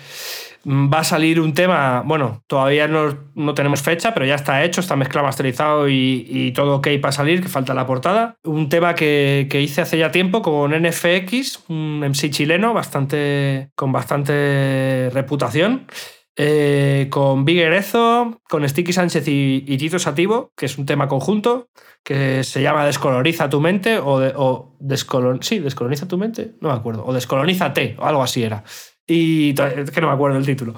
B: va a salir un tema, bueno, todavía no, no tenemos fecha, pero ya está hecho, está mezclado, masterizado y, y todo ok para salir, que falta la portada. Un tema que, que hice hace ya tiempo con NFX, un MC chileno bastante, con bastante reputación. eh, con Big Erezo, con Sticky Sánchez y, y Tito Sativo, que es un tema conjunto que se llama Descoloriza tu mente o, o sí, Descoloniza tu mente, no me acuerdo, o Descolonízate o algo así era. Y es que no me acuerdo el título.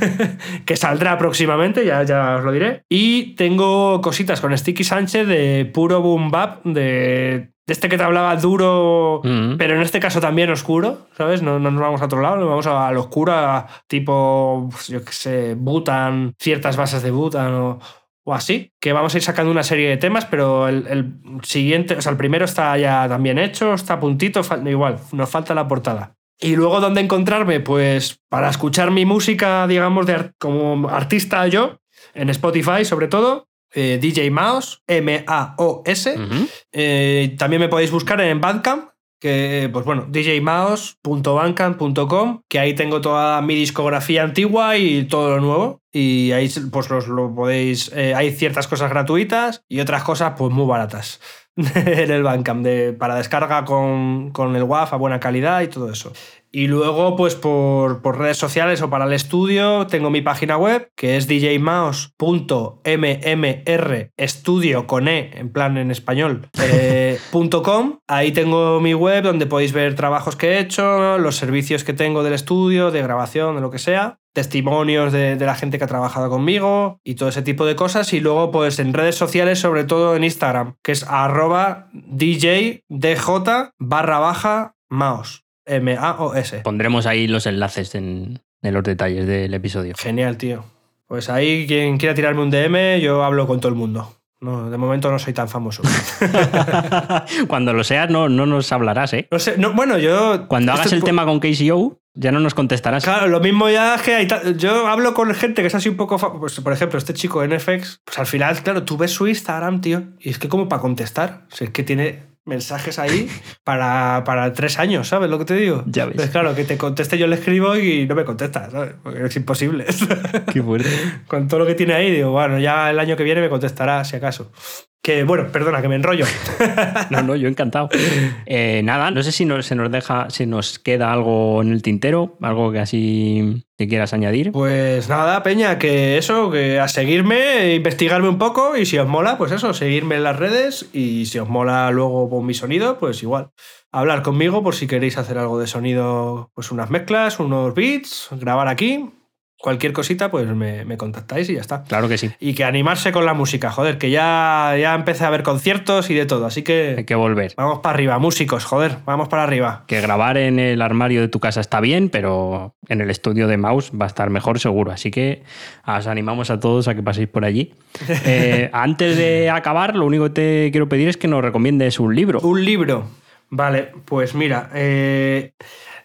B: que saldrá próximamente, ya, ya os lo diré. Y tengo cositas con Sticky Sánchez de puro boom bap, de, este que te hablaba duro, pero en este caso también oscuro, ¿sabes? No, no nos vamos a otro lado, nos vamos a lo oscuro, a tipo, pues, yo qué sé, Butan, ciertas bases de Butan o, o así, que vamos a ir sacando una serie de temas, pero el, el siguiente, o sea, el primero está ya también hecho, está a puntito, igual, nos falta la portada. Y luego, ¿dónde encontrarme? Pues para escuchar mi música, digamos, de como artista yo, en Spotify sobre todo, eh, DJ Maos, M-A-O-S. Eh, también me podéis buscar en Bandcamp, que, pues bueno, djmaos.bandcamp.com, que ahí tengo toda mi discografía antigua y todo lo nuevo. Y ahí pues los, lo podéis. eh, hay ciertas cosas gratuitas y otras cosas, pues muy baratas. en el Bandcamp, de, para descarga con, con el WAF a buena calidad y todo eso. Y luego, pues por, por redes sociales o para el estudio, tengo mi página web, que es djmouse.mmr estudio con E, en plan en español, eh, punto .com. Ahí tengo mi web donde podéis ver trabajos que he hecho, los servicios que tengo del estudio, de grabación, de lo que sea testimonios de, de la gente que ha trabajado conmigo y todo ese tipo de cosas. Y luego, pues en redes sociales, sobre todo en Instagram, que es arroba djdj barra baja maos. M-A-O-S.
A: Pondremos ahí los enlaces en, en los detalles del episodio.
B: Genial, tío. Pues ahí, quien quiera tirarme un DM, yo hablo con todo el mundo. No, de momento no soy tan famoso.
A: Cuando lo seas, no, no nos hablarás, ¿eh?
B: No sé, no, bueno, yo.
A: Cuando hagas el tema con KCO, ya no nos contestarás.
B: Claro, lo mismo ya es que hay yo hablo con gente que es así un poco. Pues, por ejemplo, este chico NFX, pues al final, claro, tú ves su Instagram, tío, y es que como para contestar, o sea, es que tiene mensajes ahí para, para tres años, ¿sabes lo que te digo?
A: Ya ves.
B: Pues claro, que te conteste yo le escribo y no me contesta, ¿sabes? Porque es imposible.
A: Qué fuerte.
B: Con todo lo que tiene ahí, digo, bueno, ya el año que viene me contestará, si acaso. Que bueno, perdona, que me enrollo.
A: No, no, yo encantado. Eh, nada, no sé si nos, se nos deja, si nos queda algo en el tintero, algo que así te quieras añadir.
B: Pues nada, Peña, que eso, que a seguirme, investigarme un poco y si os mola, pues eso, seguirme en las redes y si os mola luego con mi sonido, pues igual. Hablar conmigo por si queréis hacer algo de sonido, pues unas mezclas, unos beats, grabar aquí. Cualquier cosita, pues me, me contactáis y ya está.
A: Claro que sí.
B: Y que animarse con la música, joder, que ya, ya empecé a ver conciertos y de todo, así
A: Hay
B: que
A: que volver.
B: vamos para arriba, músicos, joder, vamos para arriba.
A: Que grabar en el armario de tu casa está bien, pero en el estudio de Mouse va a estar mejor seguro. Así que os animamos a todos a que paséis por allí. Eh, antes de acabar, lo único que te quiero pedir es que nos recomiendes un libro.
B: Un libro. Vale, pues mira, eh,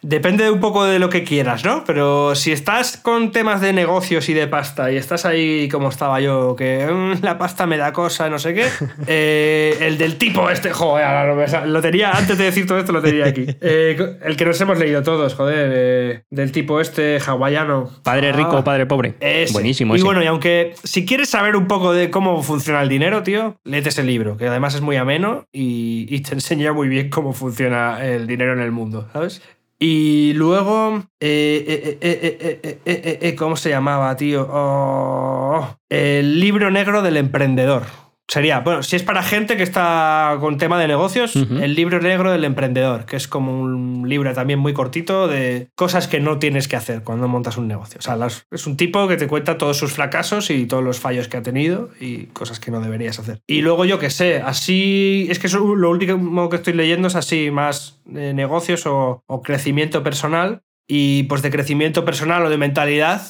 B: depende un poco de lo que quieras, ¿no? Pero si estás con temas de negocios y de pasta y estás ahí como estaba yo, que mm, la pasta me da cosa, no sé qué, eh, el del tipo este, joder, ahora lo tenía, antes de decir todo esto lo tenía aquí. Eh, el que nos hemos leído todos, joder, eh, del tipo este hawaiano.
A: Padre rico,
B: Ah,
A: padre pobre.
B: ese.
A: Buenísimo.
B: Y
A: ese.
B: bueno, y aunque si quieres saber un poco de cómo funciona el dinero, tío, léete ese libro, que además es muy ameno y, y te enseña muy bien cómo funciona el dinero en el mundo, ¿sabes? Y luego, eh, eh, eh, ¿cómo se llamaba, tío? Oh, el libro negro del emprendedor. Sería, bueno, si es para gente que está con tema de negocios, el libro negro del emprendedor, que es como un libro también muy cortito de cosas que no tienes que hacer cuando montas un negocio. O sea, las- es un tipo que te cuenta todos sus fracasos y todos los fallos que ha tenido y cosas que no deberías hacer. Y luego yo que sé, así, es que eso, lo último que estoy leyendo es así, más de negocios o, o crecimiento personal. Y pues de crecimiento personal o de mentalidad,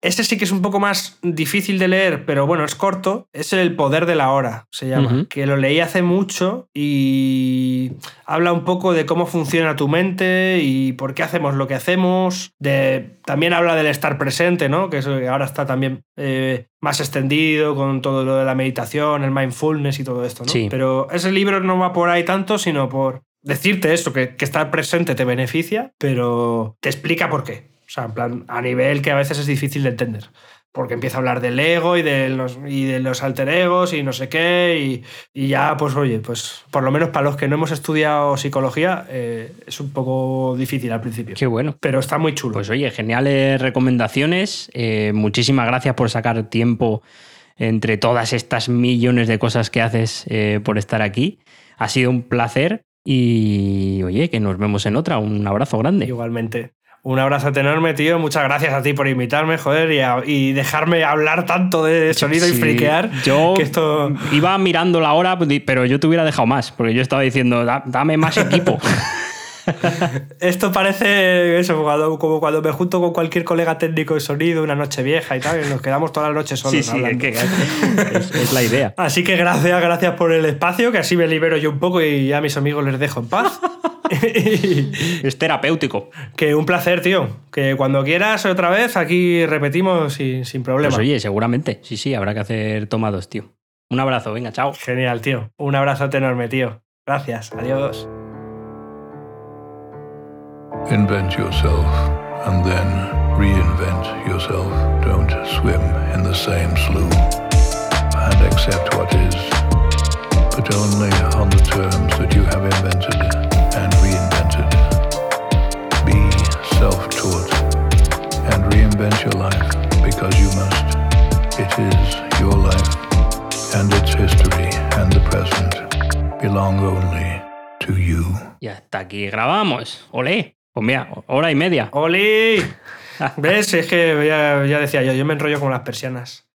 B: ese sí que es un poco más difícil de leer, pero bueno, es corto. Es El Poder de la Hora, se llama. Que lo leí hace mucho y habla un poco de cómo funciona tu mente y por qué hacemos lo que hacemos. De, también habla del estar presente, ¿no? Que eso ahora está también eh, más extendido con todo lo de la meditación, el mindfulness y todo esto, ¿no?
A: Sí.
B: Pero ese libro no va por ahí tanto, sino por decirte eso, que, que estar presente te beneficia, pero te explica por qué. O sea, en plan, a nivel que a veces es difícil de entender. Porque empieza a hablar del ego y de los, y de los alter egos y no sé qué. Y, y ya, pues oye, pues por lo menos para los que no hemos estudiado psicología, eh, es un poco difícil al principio.
A: Qué bueno.
B: Pero está muy chulo.
A: Pues oye, geniales recomendaciones. Eh, muchísimas gracias por sacar tiempo entre todas estas millones de cosas que haces eh, por estar aquí. Ha sido un placer y oye, que nos vemos en otra. Un abrazo grande.
B: Igualmente. Un abrazo enorme, tío. Muchas gracias a ti por invitarme, joder, y, a- y dejarme hablar tanto de sonido y friquear.
A: Yo
B: que esto.
A: iba mirando la hora, pero yo te hubiera dejado más, porque yo estaba diciendo, "Da- dame más equipo.
B: Esto parece eso, cuando- como cuando me junto con cualquier colega técnico de sonido, una noche vieja y tal, y nos quedamos todas las noches solos.
A: sí, sí, es, que es- es la idea.
B: Así que gracias, gracias por el espacio, que así me libero yo un poco y ya a mis amigos les dejo en paz.
A: Es terapéutico.
B: que un placer, tío. Que cuando quieras otra vez, aquí repetimos sin, sin problema.
A: Pues oye, seguramente. Sí, sí, habrá que hacer tomados, tío. Un abrazo, venga, chao.
B: Genial, tío. Un abrazote enorme, tío. Gracias. Adiós.
D: Invent yourself and then reinvent yourself. Don't swim in the same slough and accept what is, but only on the terms that you have invented reinvent your life because you must. It is your life and its history and the present belong only to you.
A: Y hasta aquí grabamos. Olé. Pues mira, hora y media.
B: ¡Oli! ¿Ves? Es que ya, ya decía yo, yo me enrollo con las persianas.